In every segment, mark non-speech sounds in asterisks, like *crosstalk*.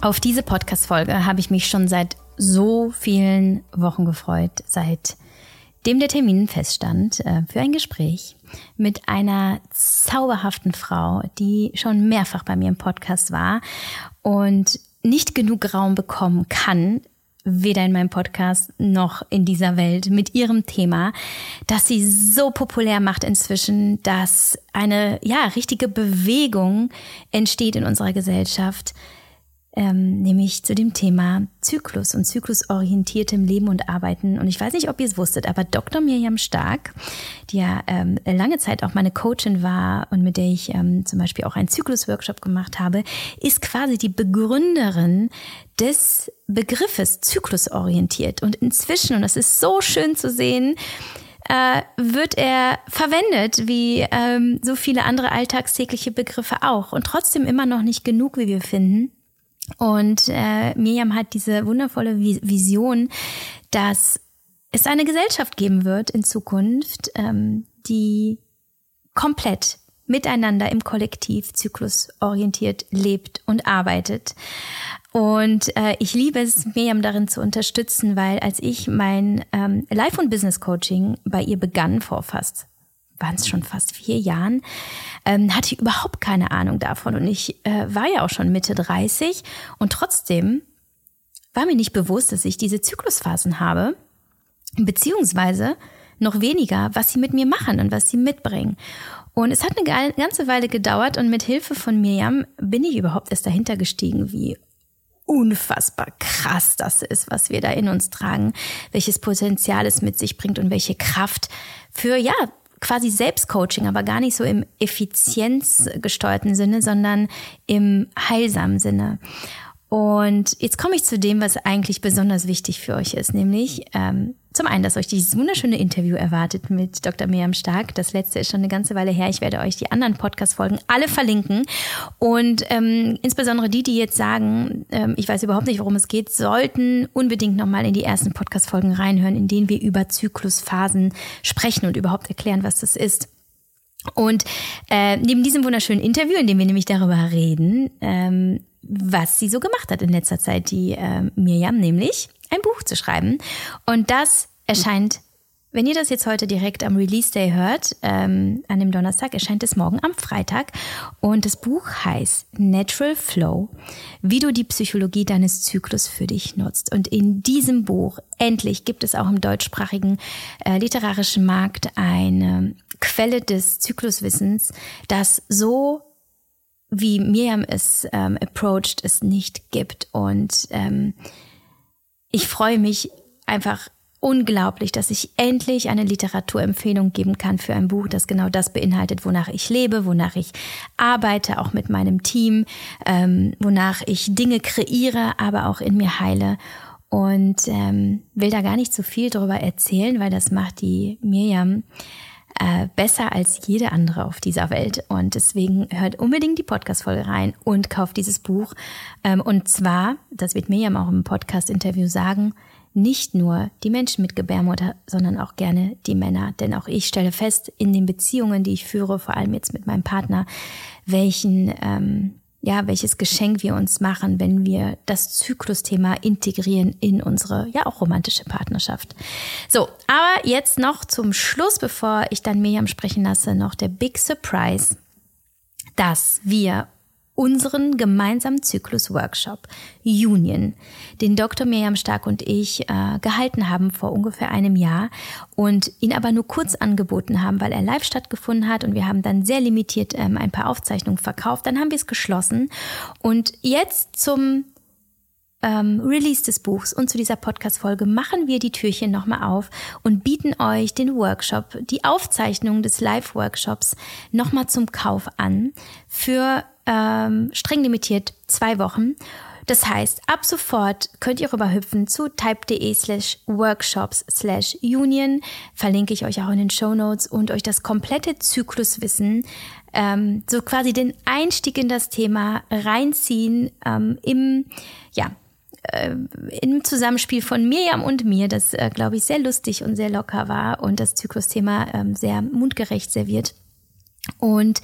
Auf diese Podcast-Folge habe ich mich schon seit so vielen Wochen gefreut, seitdem der Termin feststand äh, für ein Gespräch mit einer zauberhaften Frau, die schon mehrfach bei mir im Podcast war und nicht genug Raum bekommen kann, weder in meinem Podcast noch in dieser Welt mit ihrem Thema, dass sie so populär macht inzwischen, dass eine ja richtige Bewegung entsteht in unserer Gesellschaft, ähm, nämlich zu dem Thema Zyklus und zyklusorientiertem Leben und Arbeiten. Und ich weiß nicht, ob ihr es wusstet, aber Dr. Mirjam Stark, die ja ähm, lange Zeit auch meine Coachin war und mit der ich ähm, zum Beispiel auch einen Zyklus-Workshop gemacht habe, ist quasi die Begründerin des Begriffes zyklusorientiert. Und inzwischen, und das ist so schön zu sehen, äh, wird er verwendet wie ähm, so viele andere alltagstägliche Begriffe auch. Und trotzdem immer noch nicht genug, wie wir finden. Und äh, Miriam hat diese wundervolle Vision, dass es eine Gesellschaft geben wird in Zukunft, ähm, die komplett miteinander im Kollektiv zyklusorientiert lebt und arbeitet. Und äh, ich liebe es, Miriam darin zu unterstützen, weil als ich mein ähm, Life- und Business-Coaching bei ihr begann vor fast waren es schon fast vier Jahren, ähm, hatte ich überhaupt keine Ahnung davon. Und ich äh, war ja auch schon Mitte 30 und trotzdem war mir nicht bewusst, dass ich diese Zyklusphasen habe, beziehungsweise noch weniger, was sie mit mir machen und was sie mitbringen. Und es hat eine ganze Weile gedauert und mit Hilfe von Miriam bin ich überhaupt erst dahinter gestiegen, wie unfassbar krass das ist, was wir da in uns tragen, welches Potenzial es mit sich bringt und welche Kraft für, ja, quasi Selbstcoaching, aber gar nicht so im effizienzgesteuerten Sinne, sondern im heilsamen Sinne. Und jetzt komme ich zu dem, was eigentlich besonders wichtig für euch ist, nämlich ähm, zum einen, dass euch dieses wunderschöne Interview erwartet mit Dr. Miriam Stark. Das letzte ist schon eine ganze Weile her. Ich werde euch die anderen Podcast-Folgen alle verlinken. Und ähm, insbesondere die, die jetzt sagen, ähm, ich weiß überhaupt nicht, worum es geht, sollten unbedingt nochmal in die ersten Podcast-Folgen reinhören, in denen wir über Zyklusphasen sprechen und überhaupt erklären, was das ist. Und äh, neben diesem wunderschönen Interview, in dem wir nämlich darüber reden, ähm, was sie so gemacht hat in letzter Zeit, die äh, Mirjam, nämlich ein Buch zu schreiben. Und das erscheint, wenn ihr das jetzt heute direkt am Release Day hört, ähm, an dem Donnerstag, erscheint es morgen am Freitag. Und das Buch heißt Natural Flow, wie du die Psychologie deines Zyklus für dich nutzt. Und in diesem Buch, endlich, gibt es auch im deutschsprachigen äh, literarischen Markt eine Quelle des Zykluswissens, das so wie Miriam es ähm, approached, es nicht gibt. Und ähm, ich freue mich einfach unglaublich, dass ich endlich eine Literaturempfehlung geben kann für ein Buch, das genau das beinhaltet, wonach ich lebe, wonach ich arbeite, auch mit meinem Team, ähm, wonach ich Dinge kreiere, aber auch in mir heile. Und ähm, will da gar nicht so viel darüber erzählen, weil das macht die Miriam äh, besser als jede andere auf dieser Welt. Und deswegen hört unbedingt die Podcast-Folge rein und kauft dieses Buch. Ähm, und zwar, das wird Miriam auch im Podcast-Interview sagen, nicht nur die Menschen mit Gebärmutter, sondern auch gerne die Männer. Denn auch ich stelle fest, in den Beziehungen, die ich führe, vor allem jetzt mit meinem Partner, welchen ähm, ja, welches Geschenk wir uns machen, wenn wir das Zyklusthema integrieren in unsere, ja, auch romantische Partnerschaft. So, aber jetzt noch zum Schluss, bevor ich dann Miriam sprechen lasse, noch der Big Surprise, dass wir unseren gemeinsamen Zyklus-Workshop Union, den Dr. Miriam Stark und ich äh, gehalten haben vor ungefähr einem Jahr und ihn aber nur kurz angeboten haben, weil er live stattgefunden hat und wir haben dann sehr limitiert ähm, ein paar Aufzeichnungen verkauft. Dann haben wir es geschlossen und jetzt zum ähm, Release des Buchs und zu dieser Podcast-Folge machen wir die Türchen nochmal auf und bieten euch den Workshop, die Aufzeichnung des Live-Workshops nochmal zum Kauf an für ähm, streng limitiert zwei Wochen. Das heißt, ab sofort könnt ihr rüberhüpfen zu type.de slash workshops slash union. Verlinke ich euch auch in den Show Notes und euch das komplette Zykluswissen, ähm, so quasi den Einstieg in das Thema reinziehen ähm, im, ja, äh, im Zusammenspiel von Mirjam und mir, das, äh, glaube ich, sehr lustig und sehr locker war und das Zyklusthema ähm, sehr mundgerecht serviert. Und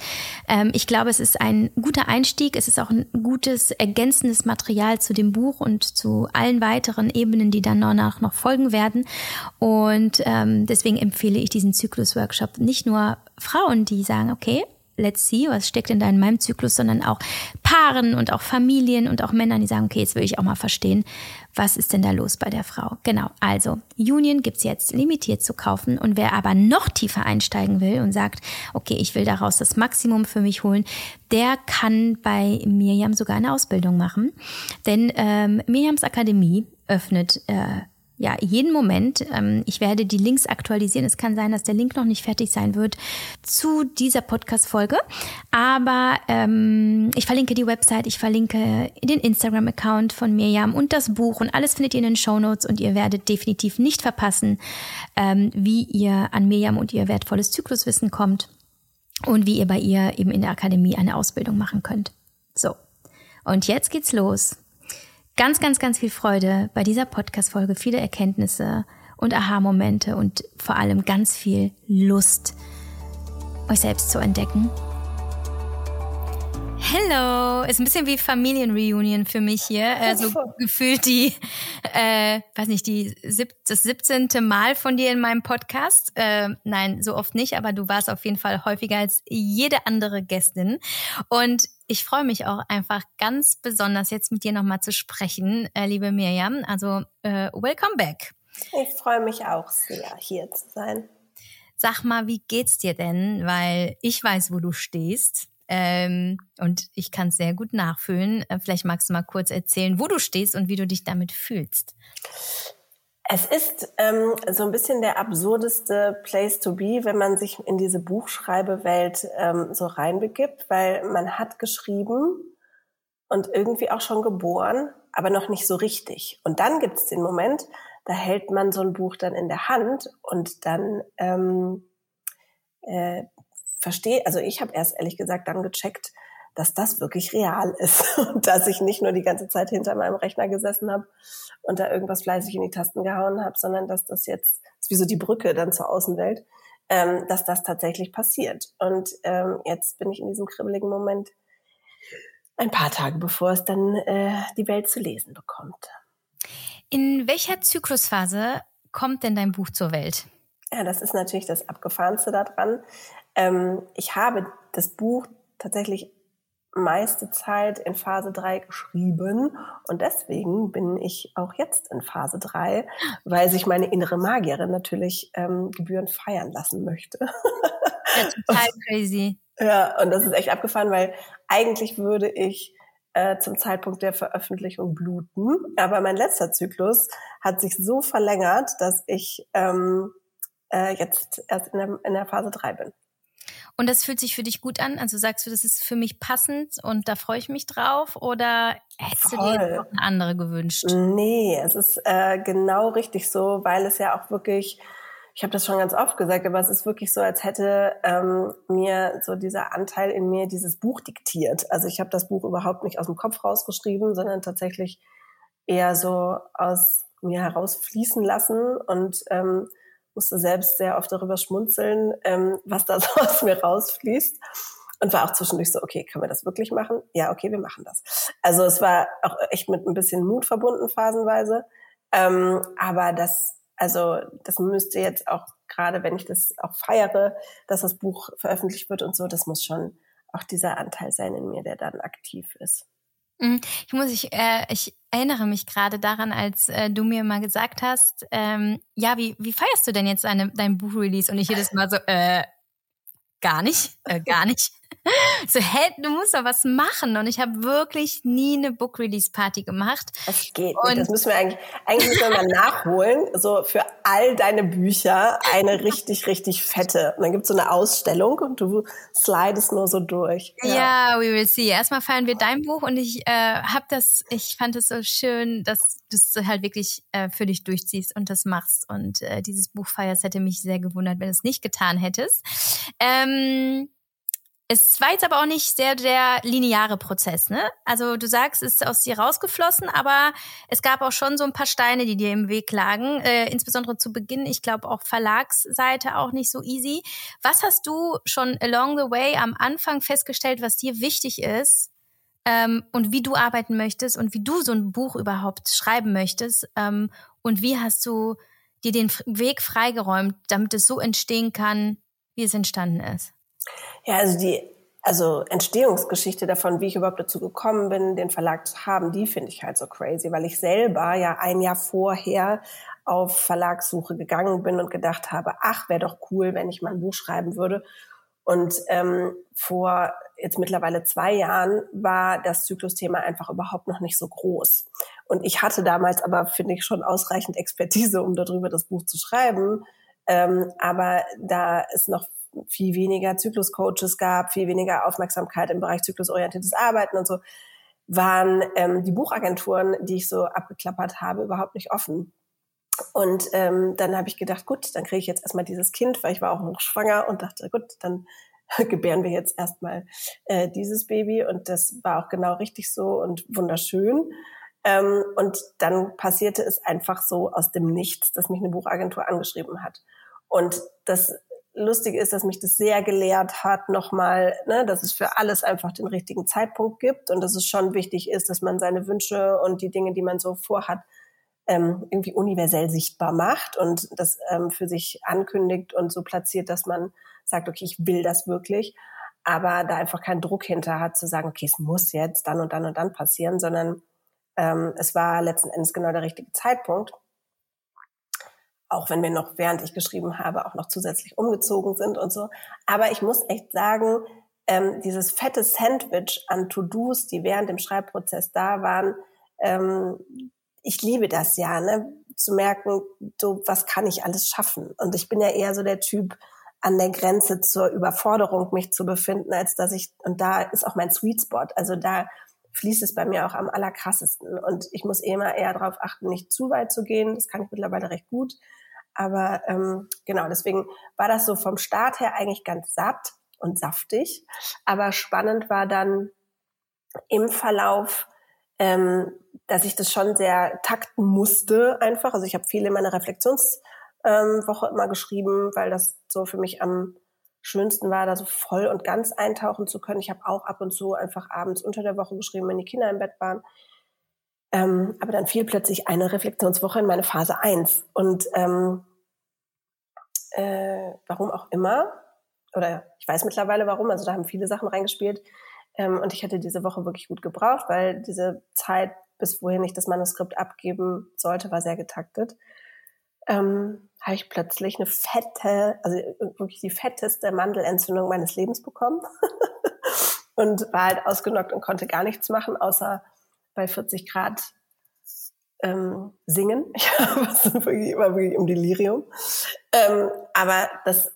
ähm, ich glaube, es ist ein guter Einstieg. Es ist auch ein gutes ergänzendes Material zu dem Buch und zu allen weiteren Ebenen, die dann danach noch folgen werden. Und ähm, deswegen empfehle ich diesen Zyklus-Workshop nicht nur Frauen, die sagen, okay, let's see, was steckt denn da in meinem Zyklus, sondern auch Paaren und auch Familien und auch Männern, die sagen, okay, jetzt will ich auch mal verstehen, was ist denn da los bei der Frau. Genau, also Union gibt's jetzt limitiert zu kaufen und wer aber noch tiefer einsteigen will und sagt, okay, ich will daraus das Maximum für mich holen, der kann bei Miriam sogar eine Ausbildung machen. Denn ähm, Miriams Akademie öffnet äh, ja, jeden Moment. Ähm, ich werde die Links aktualisieren. Es kann sein, dass der Link noch nicht fertig sein wird zu dieser Podcast-Folge. Aber ähm, ich verlinke die Website, ich verlinke den Instagram-Account von Mirjam und das Buch und alles findet ihr in den Show Notes und ihr werdet definitiv nicht verpassen, ähm, wie ihr an Mirjam und ihr wertvolles Zykluswissen kommt und wie ihr bei ihr eben in der Akademie eine Ausbildung machen könnt. So. Und jetzt geht's los ganz, ganz, ganz viel Freude bei dieser Podcast-Folge, viele Erkenntnisse und Aha-Momente und vor allem ganz viel Lust, euch selbst zu entdecken. Hello, ist ein bisschen wie Familienreunion für mich hier. Also gefühlt die, äh, weiß nicht, die sieb das 17. Mal von dir in meinem Podcast. Äh, nein, so oft nicht, aber du warst auf jeden Fall häufiger als jede andere Gästin. Und ich freue mich auch einfach ganz besonders jetzt mit dir nochmal zu sprechen, äh, liebe Mirjam. Also äh, welcome back. Ich freue mich auch sehr, hier zu sein. Sag mal, wie geht's dir denn? Weil ich weiß, wo du stehst. Ähm, und ich kann es sehr gut nachfühlen. Äh, vielleicht magst du mal kurz erzählen, wo du stehst und wie du dich damit fühlst. Es ist ähm, so ein bisschen der absurdeste Place to be, wenn man sich in diese Buchschreibewelt ähm, so reinbegibt, weil man hat geschrieben und irgendwie auch schon geboren, aber noch nicht so richtig. Und dann gibt es den Moment, da hält man so ein Buch dann in der Hand und dann ähm, äh, verstehe, also ich habe erst ehrlich gesagt dann gecheckt, dass das wirklich real ist *laughs* und dass ich nicht nur die ganze Zeit hinter meinem Rechner gesessen habe und da irgendwas fleißig in die Tasten gehauen habe, sondern dass das jetzt, das ist wie so die Brücke dann zur Außenwelt, ähm, dass das tatsächlich passiert. Und ähm, jetzt bin ich in diesem kribbeligen Moment ein paar Tage bevor es dann äh, die Welt zu lesen bekommt. In welcher Zyklusphase kommt denn dein Buch zur Welt? Ja, das ist natürlich das Abgefahrenste daran. Ähm, ich habe das Buch tatsächlich meiste Zeit in Phase 3 geschrieben und deswegen bin ich auch jetzt in Phase 3, weil sich meine innere Magierin natürlich ähm, gebührend feiern lassen möchte. Ja, total *laughs* crazy. Ja, und das ist echt abgefahren, weil eigentlich würde ich äh, zum Zeitpunkt der Veröffentlichung bluten, aber mein letzter Zyklus hat sich so verlängert, dass ich ähm, äh, jetzt erst in der, in der Phase 3 bin. Und das fühlt sich für dich gut an? Also sagst du, das ist für mich passend und da freue ich mich drauf? Oder hättest Voll. du dir noch eine andere gewünscht? Nee, es ist äh, genau richtig so, weil es ja auch wirklich, ich habe das schon ganz oft gesagt, aber es ist wirklich so, als hätte ähm, mir so dieser Anteil in mir dieses Buch diktiert. Also ich habe das Buch überhaupt nicht aus dem Kopf rausgeschrieben, sondern tatsächlich eher so aus mir herausfließen lassen und ähm, musste selbst sehr oft darüber schmunzeln, ähm, was da *laughs* so aus mir rausfließt. Und war auch zwischendurch so, okay, können wir das wirklich machen? Ja, okay, wir machen das. Also es war auch echt mit ein bisschen Mut verbunden phasenweise. Ähm, aber das, also das müsste jetzt auch, gerade wenn ich das auch feiere, dass das Buch veröffentlicht wird und so, das muss schon auch dieser Anteil sein in mir, der dann aktiv ist. Mhm. Ich muss, ich, äh, ich erinnere mich gerade daran, als äh, du mir mal gesagt hast, ähm, ja, wie, wie feierst du denn jetzt deine, dein Buchrelease? Und ich jedes Mal so, äh, gar nicht, äh, gar nicht. *laughs* so, hä, du musst doch was machen. Und ich habe wirklich nie eine Book Release Party gemacht. Das geht nicht. Das müssen wir eigentlich, eigentlich müssen wir mal nachholen. So für all deine Bücher eine richtig, richtig fette. Und dann gibt's so eine Ausstellung und du slidest nur so durch. Ja, ja we will see. Erstmal feiern wir dein Buch und ich äh, habe das, ich fand es so schön, dass du es halt wirklich äh, für dich durchziehst und das machst. Und äh, dieses Buch feierst hätte mich sehr gewundert, wenn du es nicht getan hättest. Ähm, es war jetzt aber auch nicht sehr der lineare Prozess, ne? Also du sagst, es ist aus dir rausgeflossen, aber es gab auch schon so ein paar Steine, die dir im Weg lagen, äh, insbesondere zu Beginn. Ich glaube auch Verlagsseite auch nicht so easy. Was hast du schon along the way am Anfang festgestellt, was dir wichtig ist ähm, und wie du arbeiten möchtest und wie du so ein Buch überhaupt schreiben möchtest ähm, und wie hast du dir den Weg freigeräumt, damit es so entstehen kann, wie es entstanden ist? Ja, also die also Entstehungsgeschichte davon, wie ich überhaupt dazu gekommen bin, den Verlag zu haben, die finde ich halt so crazy, weil ich selber ja ein Jahr vorher auf Verlagssuche gegangen bin und gedacht habe, ach, wäre doch cool, wenn ich mal ein Buch schreiben würde. Und ähm, vor jetzt mittlerweile zwei Jahren war das Zyklusthema einfach überhaupt noch nicht so groß. Und ich hatte damals aber, finde ich, schon ausreichend Expertise, um darüber das Buch zu schreiben. Ähm, aber da ist noch viel weniger Zykluscoaches gab, viel weniger Aufmerksamkeit im Bereich zyklusorientiertes Arbeiten und so, waren ähm, die Buchagenturen, die ich so abgeklappert habe, überhaupt nicht offen. Und ähm, dann habe ich gedacht, gut, dann kriege ich jetzt erstmal dieses Kind, weil ich war auch noch schwanger und dachte, gut, dann *laughs* gebären wir jetzt erstmal äh, dieses Baby. Und das war auch genau richtig so und wunderschön. Ähm, und dann passierte es einfach so aus dem Nichts, dass mich eine Buchagentur angeschrieben hat. Und das lustig ist, dass mich das sehr gelehrt hat, nochmal, ne, dass es für alles einfach den richtigen Zeitpunkt gibt und dass es schon wichtig ist, dass man seine Wünsche und die Dinge, die man so vorhat, ähm, irgendwie universell sichtbar macht und das ähm, für sich ankündigt und so platziert, dass man sagt, okay, ich will das wirklich, aber da einfach keinen Druck hinter hat, zu sagen, okay, es muss jetzt dann und dann und dann passieren, sondern ähm, es war letzten Endes genau der richtige Zeitpunkt auch wenn wir noch, während ich geschrieben habe, auch noch zusätzlich umgezogen sind und so. Aber ich muss echt sagen, ähm, dieses fette Sandwich an To-Dos, die während dem Schreibprozess da waren, ähm, ich liebe das ja, ne? zu merken, so was kann ich alles schaffen. Und ich bin ja eher so der Typ, an der Grenze zur Überforderung mich zu befinden, als dass ich, und da ist auch mein Sweet Spot. Also da fließt es bei mir auch am allerkrassesten. Und ich muss immer eher darauf achten, nicht zu weit zu gehen. Das kann ich mittlerweile recht gut. Aber ähm, genau, deswegen war das so vom Start her eigentlich ganz satt und saftig. Aber spannend war dann im Verlauf, ähm, dass ich das schon sehr takten musste einfach. Also ich habe viel in meiner Reflexionswoche ähm, immer geschrieben, weil das so für mich am schönsten war, da so voll und ganz eintauchen zu können. Ich habe auch ab und zu einfach abends unter der Woche geschrieben, wenn die Kinder im Bett waren. Ähm, aber dann fiel plötzlich eine Reflexionswoche in meine Phase 1. Und ähm, äh, warum auch immer, oder ich weiß mittlerweile warum, also da haben viele Sachen reingespielt. Ähm, und ich hätte diese Woche wirklich gut gebraucht, weil diese Zeit, bis wohin ich das Manuskript abgeben sollte, war sehr getaktet ähm, habe ich plötzlich eine fette, also wirklich die fetteste Mandelentzündung meines Lebens bekommen *laughs* und war halt ausgenockt und konnte gar nichts machen, außer bei 40 Grad ähm, singen. *laughs* Ich war wirklich, im Delirium. Ähm, aber das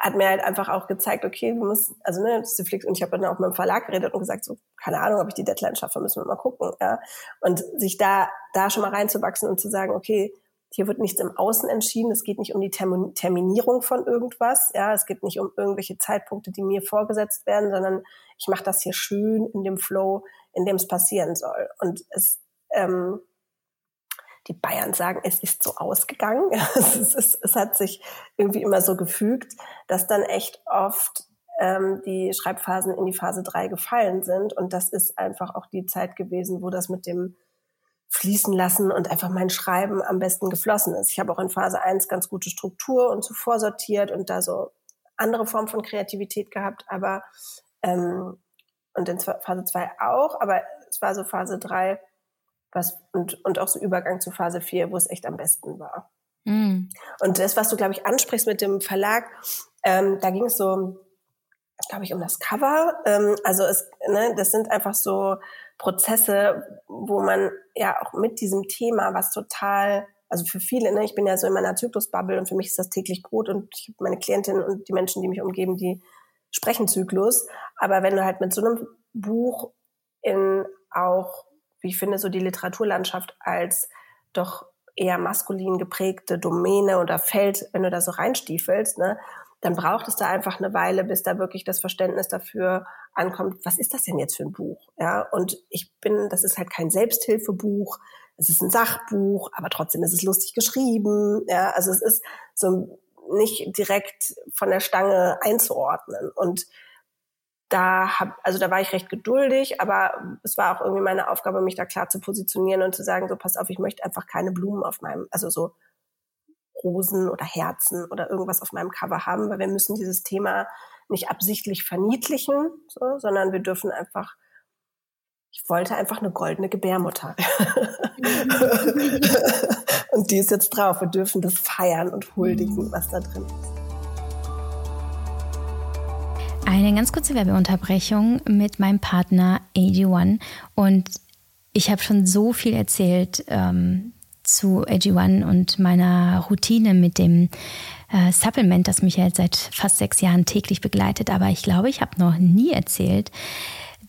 hat mir halt einfach auch gezeigt, okay, du musst, also ne, Flix und ich habe dann auch mit dem Verlag geredet und gesagt, so, keine Ahnung, ob ich die Deadline schaffe, müssen wir mal gucken, ja. Und sich da, da schon mal reinzuwachsen und zu sagen, okay, hier wird nichts im Außen entschieden. Es geht nicht um die Terminierung von irgendwas. Ja, es geht nicht um irgendwelche Zeitpunkte, die mir vorgesetzt werden, sondern ich mache das hier schön in dem Flow, in dem es passieren soll. Und es, ähm, die Bayern sagen, es ist so ausgegangen. *laughs* es, ist, es hat sich irgendwie immer so gefügt, dass dann echt oft ähm, die Schreibphasen in die Phase drei gefallen sind. Und das ist einfach auch die Zeit gewesen, wo das mit dem fließen lassen und einfach mein Schreiben am besten geflossen ist. Ich habe auch in Phase 1 ganz gute Struktur und zuvor sortiert und da so andere Form von Kreativität gehabt, aber ähm, und in Phase 2 auch, aber es war so Phase 3 was, und, und auch so Übergang zu Phase 4, wo es echt am besten war. Mm. Und das, was du, glaube ich, ansprichst mit dem Verlag, ähm, da ging es so, glaube ich, um das Cover. Ähm, also es, ne, das sind einfach so Prozesse, wo man ja auch mit diesem Thema, was total, also für viele, ne, ich bin ja so in meiner Zyklusbubble und für mich ist das täglich Brot und ich habe meine Klientinnen und die Menschen, die mich umgeben, die sprechen Zyklus. Aber wenn du halt mit so einem Buch in auch, wie ich finde, so die Literaturlandschaft als doch eher maskulin geprägte Domäne oder Feld, wenn du da so reinstiefelst, ne, dann braucht es da einfach eine Weile, bis da wirklich das Verständnis dafür ankommt, was ist das denn jetzt für ein Buch? Ja, und ich bin, das ist halt kein Selbsthilfebuch, es ist ein Sachbuch, aber trotzdem ist es lustig geschrieben. Ja, also es ist so nicht direkt von der Stange einzuordnen. Und da hab, also da war ich recht geduldig, aber es war auch irgendwie meine Aufgabe, mich da klar zu positionieren und zu sagen, so pass auf, ich möchte einfach keine Blumen auf meinem, also so Rosen oder Herzen oder irgendwas auf meinem Cover haben, weil wir müssen dieses Thema nicht absichtlich verniedlichen, so, sondern wir dürfen einfach ich wollte einfach eine goldene Gebärmutter. *laughs* *laughs* und die ist jetzt drauf. Wir dürfen das feiern und huldigen, was da drin ist. Eine ganz kurze Werbeunterbrechung mit meinem Partner AG1. Und ich habe schon so viel erzählt ähm, zu AG1 und meiner Routine mit dem äh, Supplement, das mich jetzt seit fast sechs Jahren täglich begleitet. Aber ich glaube, ich habe noch nie erzählt,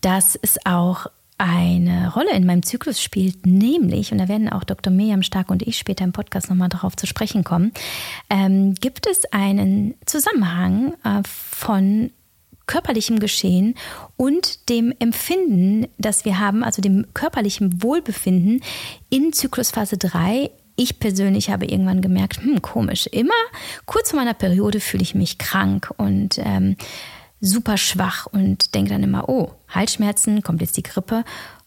dass es auch eine Rolle in meinem Zyklus spielt, nämlich, und da werden auch Dr. Miriam Stark und ich später im Podcast nochmal darauf zu sprechen kommen, ähm, gibt es einen Zusammenhang äh, von körperlichem Geschehen und dem Empfinden, das wir haben, also dem körperlichen Wohlbefinden in Zyklusphase 3 ich persönlich habe irgendwann gemerkt, hm, komisch, immer kurz vor meiner Periode fühle ich mich krank und ähm, super schwach und denke dann immer, oh, Halsschmerzen, kommt jetzt die Grippe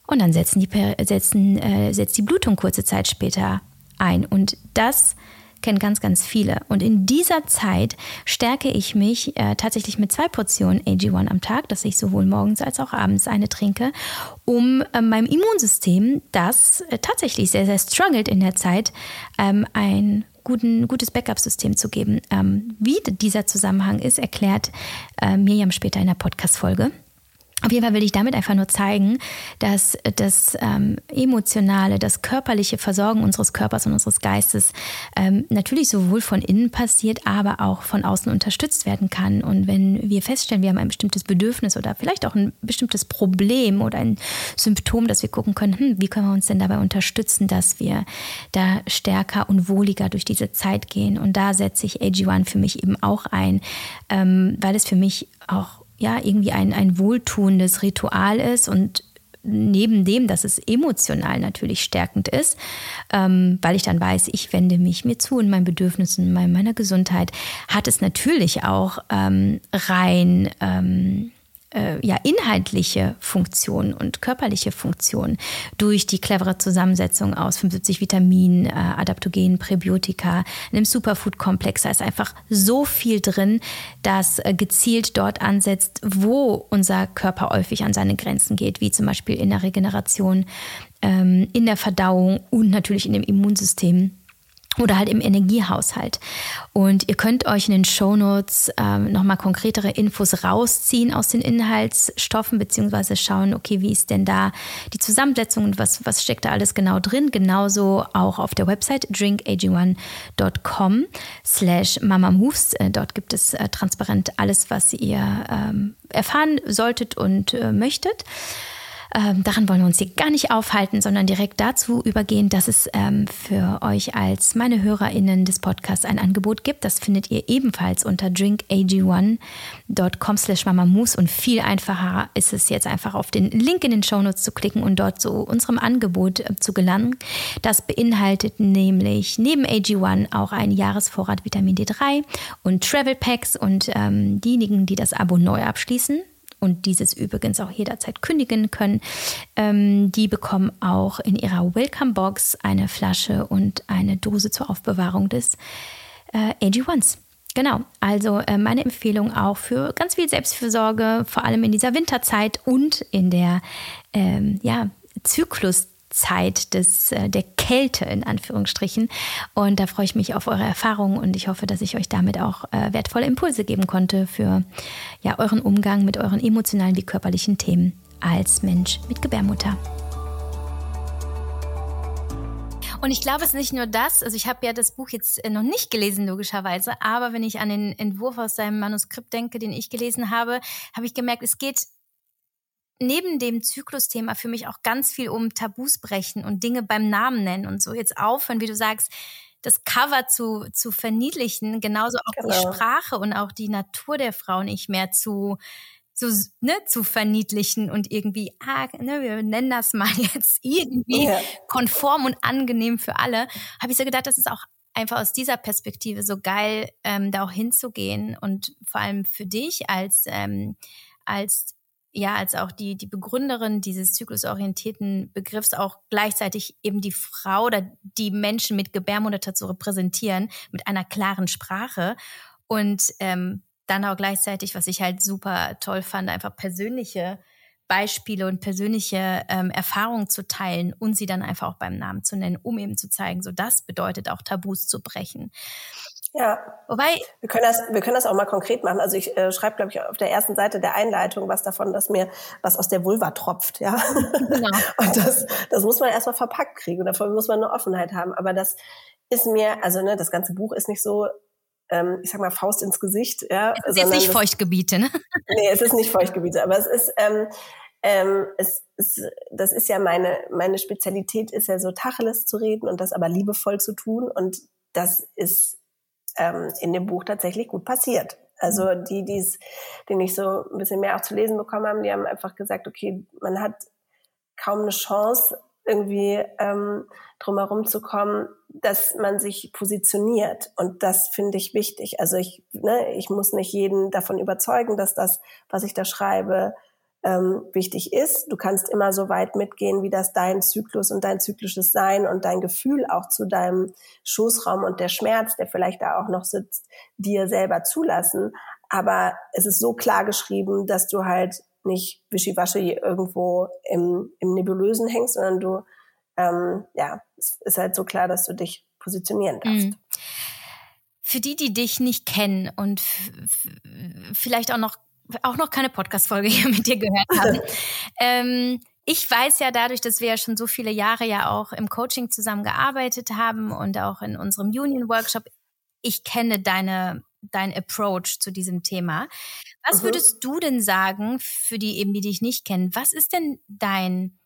und dann setzen die, setzen, äh, setzt die Blutung kurze Zeit später ein. Und das kennen ganz, ganz viele. Und in dieser Zeit stärke ich mich äh, tatsächlich mit zwei Portionen AG1 am Tag, dass ich sowohl morgens als auch abends eine trinke, um äh, meinem Immunsystem, das äh, tatsächlich sehr, sehr struggelt in der Zeit, ähm, ein guten, gutes Backup-System zu geben. Ähm, wie dieser Zusammenhang ist, erklärt äh, Miriam später in der Podcast-Folge. Auf jeden Fall will ich damit einfach nur zeigen, dass das ähm, emotionale, das körperliche Versorgen unseres Körpers und unseres Geistes ähm, natürlich sowohl von innen passiert, aber auch von außen unterstützt werden kann. Und wenn wir feststellen, wir haben ein bestimmtes Bedürfnis oder vielleicht auch ein bestimmtes Problem oder ein Symptom, dass wir gucken können, hm, wie können wir uns denn dabei unterstützen, dass wir da stärker und wohliger durch diese Zeit gehen. Und da setze ich AG1 für mich eben auch ein, ähm, weil es für mich auch ja irgendwie ein, ein wohltuendes Ritual ist und neben dem, dass es emotional natürlich stärkend ist, ähm, weil ich dann weiß, ich wende mich mir zu in meinen Bedürfnissen, in meiner Gesundheit, hat es natürlich auch ähm, rein ähm, äh, ja, inhaltliche Funktion und körperliche Funktion durch die clevere Zusammensetzung aus 75 Vitaminen, äh, Adaptogenen, Präbiotika, einem Superfood-Komplex. Da ist einfach so viel drin, das äh, gezielt dort ansetzt, wo unser Körper häufig an seine Grenzen geht, wie zum Beispiel in der Regeneration, ähm, in der Verdauung und natürlich in dem Immunsystem oder halt im Energiehaushalt. Und ihr könnt euch in den Shownotes ähm, nochmal konkretere Infos rausziehen aus den Inhaltsstoffen, beziehungsweise schauen, okay, wie ist denn da die Zusammensetzung und was, was steckt da alles genau drin. Genauso auch auf der Website drinkag1.com slash mamamoves. Äh, dort gibt es äh, transparent alles, was ihr ähm, erfahren solltet und äh, möchtet. Ähm, daran wollen wir uns hier gar nicht aufhalten, sondern direkt dazu übergehen, dass es ähm, für euch als meine HörerInnen des Podcasts ein Angebot gibt. Das findet ihr ebenfalls unter drinkag1.com slash mamamoose und viel einfacher ist es jetzt einfach auf den Link in den Shownotes zu klicken und dort zu unserem Angebot äh, zu gelangen. Das beinhaltet nämlich neben AG1 auch einen Jahresvorrat Vitamin D3 und Travel Packs und ähm, diejenigen, die das Abo neu abschließen, und dieses übrigens auch jederzeit kündigen können, ähm, die bekommen auch in ihrer Welcome Box eine Flasche und eine Dose zur Aufbewahrung des äh, AG1s. Genau, also äh, meine Empfehlung auch für ganz viel Selbstfürsorge, vor allem in dieser Winterzeit und in der ähm, ja, Zyklus Zeit des, äh, der Kälte in Anführungsstrichen. Und da freue ich mich auf eure Erfahrungen und ich hoffe, dass ich euch damit auch äh, wertvolle Impulse geben konnte für ja, euren Umgang mit euren emotionalen wie körperlichen Themen als Mensch mit Gebärmutter. Und ich glaube, es ist nicht nur das. Also ich habe ja das Buch jetzt äh, noch nicht gelesen, logischerweise. Aber wenn ich an den Entwurf aus seinem Manuskript denke, den ich gelesen habe, habe ich gemerkt, es geht neben dem Zyklusthema für mich auch ganz viel um Tabus brechen und Dinge beim Namen nennen und so jetzt aufhören, wie du sagst, das Cover zu, zu verniedlichen, genauso auch genau. die Sprache und auch die Natur der Frau nicht mehr zu, zu, ne, zu verniedlichen und irgendwie, ah, ne, wir nennen das mal *laughs* jetzt irgendwie ja. konform und angenehm für alle, habe ich so gedacht, das ist auch einfach aus dieser Perspektive so geil, ähm, da auch hinzugehen und vor allem für dich als, ähm, als ja, als auch die, die Begründerin dieses zyklusorientierten Begriffs auch gleichzeitig eben die Frau oder die Menschen mit Gebärmutter zu repräsentieren, mit einer klaren Sprache. Und ähm, dann auch gleichzeitig, was ich halt super toll fand, einfach persönliche Beispiele und persönliche ähm, Erfahrungen zu teilen und sie dann einfach auch beim Namen zu nennen, um eben zu zeigen, so das bedeutet auch Tabus zu brechen. Ja. Wobei wir können das, wir können das auch mal konkret machen. Also ich äh, schreibe, glaube ich, auf der ersten Seite der Einleitung was davon, dass mir was aus der Vulva tropft, ja. Genau. *laughs* Und das, das muss man erstmal verpackt kriegen. Und davon muss man eine Offenheit haben. Aber das ist mir, also ne, das ganze Buch ist nicht so ähm, ich sag mal, Faust ins Gesicht. Ja, es ist jetzt nicht Feuchtgebiete, ne? *laughs* Nee, es ist nicht Feuchtgebiete, aber es ist, ähm, ähm, es ist, das ist ja meine, meine Spezialität ist ja so Tacheles zu reden und das aber liebevoll zu tun und das ist ähm, in dem Buch tatsächlich gut passiert. Also mhm. die, die's, die nicht so ein bisschen mehr auch zu lesen bekommen haben, die haben einfach gesagt, okay, man hat kaum eine Chance, irgendwie ähm, drumherum zu kommen, dass man sich positioniert. Und das finde ich wichtig. Also ich, ne, ich muss nicht jeden davon überzeugen, dass das, was ich da schreibe, ähm, wichtig ist. Du kannst immer so weit mitgehen, wie das dein Zyklus und dein zyklisches Sein und dein Gefühl auch zu deinem Schoßraum und der Schmerz, der vielleicht da auch noch sitzt, dir selber zulassen. Aber es ist so klar geschrieben, dass du halt nicht wischiwaschi irgendwo im, im Nebulösen hängst, sondern du, ähm, ja, es ist halt so klar, dass du dich positionieren darfst. Mhm. Für die, die dich nicht kennen und vielleicht auch noch auch noch keine Podcast-Folge hier mit dir gehört haben. *laughs* ähm, ich weiß ja dadurch, dass wir ja schon so viele Jahre ja auch im Coaching zusammengearbeitet haben und auch in unserem Union-Workshop, ich kenne deine, dein Approach zu diesem Thema. Was mhm. würdest du denn sagen, für die eben, die dich nicht kennen, was ist denn dein,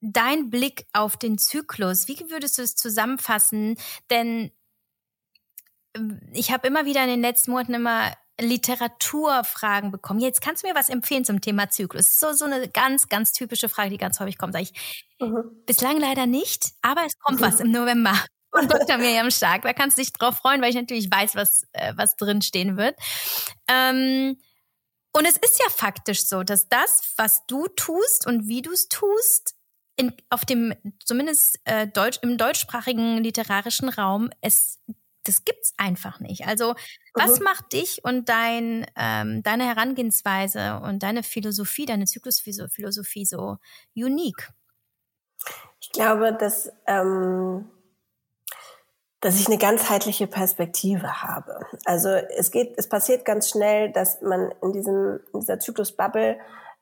dein Blick auf den Zyklus? Wie würdest du es zusammenfassen? Denn ähm, ich habe immer wieder in den letzten Monaten immer Literaturfragen bekommen. Jetzt kannst du mir was empfehlen zum Thema Zyklus. So, so eine ganz, ganz typische Frage, die ganz häufig kommt. Sag ich, mhm. bislang leider nicht, aber es kommt mhm. was *laughs* im November. Und Dr. Miriam Stark, da kannst du dich drauf freuen, weil ich natürlich weiß, was, äh, was drin stehen wird. Ähm, und es ist ja faktisch so, dass das, was du tust und wie du es tust, in, auf dem zumindest äh, Deutsch, im deutschsprachigen literarischen Raum es das gibt's einfach nicht. Also was mhm. macht dich und dein, ähm, deine Herangehensweise und deine Philosophie, deine Zyklusphilosophie so unique? Ich glaube, dass, ähm, dass ich eine ganzheitliche Perspektive habe. Also es geht, es passiert ganz schnell, dass man in diesem, in dieser Zyklusbubble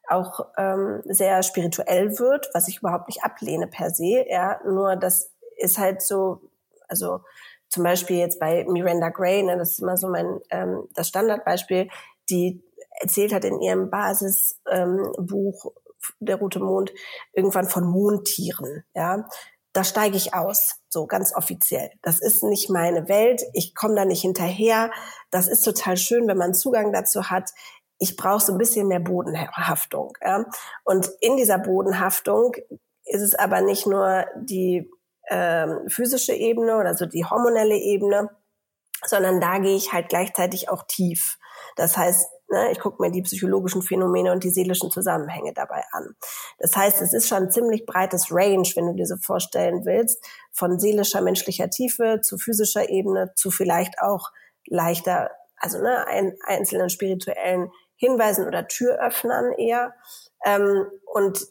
auch ähm, sehr spirituell wird, was ich überhaupt nicht ablehne per se. Ja, nur das ist halt so, also zum Beispiel jetzt bei Miranda Gray, ne, das ist immer so mein ähm, das Standardbeispiel, die erzählt hat in ihrem Basisbuch ähm, Der Rote Mond irgendwann von Mondtieren. Ja, da steige ich aus, so ganz offiziell. Das ist nicht meine Welt. Ich komme da nicht hinterher. Das ist total schön, wenn man Zugang dazu hat. Ich brauche so ein bisschen mehr Bodenhaftung. Ja? Und in dieser Bodenhaftung ist es aber nicht nur die ähm, physische Ebene oder so die hormonelle Ebene, sondern da gehe ich halt gleichzeitig auch tief. Das heißt, ne, ich gucke mir die psychologischen Phänomene und die seelischen Zusammenhänge dabei an. Das heißt, es ist schon ein ziemlich breites Range, wenn du dir so vorstellen willst, von seelischer, menschlicher Tiefe zu physischer Ebene zu vielleicht auch leichter, also ne, ein, einzelnen spirituellen Hinweisen oder Türöffnern eher. Ähm, und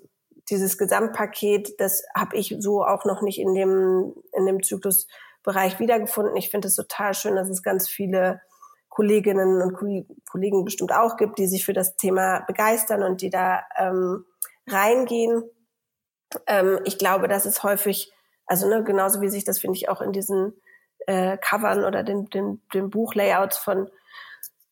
dieses Gesamtpaket, das habe ich so auch noch nicht in dem, in dem Zyklusbereich wiedergefunden. Ich finde es total schön, dass es ganz viele Kolleginnen und Kollegen bestimmt auch gibt, die sich für das Thema begeistern und die da ähm, reingehen. Ähm, ich glaube, das ist häufig, also ne, genauso wie sich das, finde ich, auch in diesen äh, Covern oder den, den, den Buchlayouts von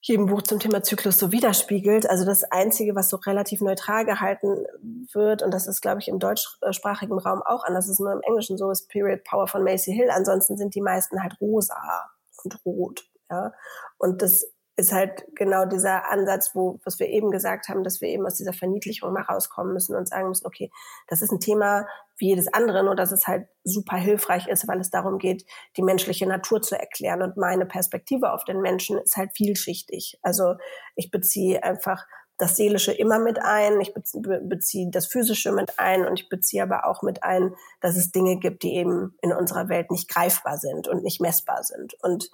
jedem Buch zum Thema Zyklus so widerspiegelt. Also das Einzige, was so relativ neutral gehalten wird, und das ist, glaube ich, im deutschsprachigen Raum auch anders, ist nur im Englischen so, ist Period Power von Macy Hill. Ansonsten sind die meisten halt rosa und rot. Ja. Und das ist halt genau dieser Ansatz, wo, was wir eben gesagt haben, dass wir eben aus dieser Verniedlichung mal rauskommen müssen und sagen müssen, okay, das ist ein Thema wie jedes andere, nur dass es halt super hilfreich ist, weil es darum geht, die menschliche Natur zu erklären. Und meine Perspektive auf den Menschen ist halt vielschichtig. Also ich beziehe einfach das Seelische immer mit ein, ich beziehe das Physische mit ein und ich beziehe aber auch mit ein, dass es Dinge gibt, die eben in unserer Welt nicht greifbar sind und nicht messbar sind. Und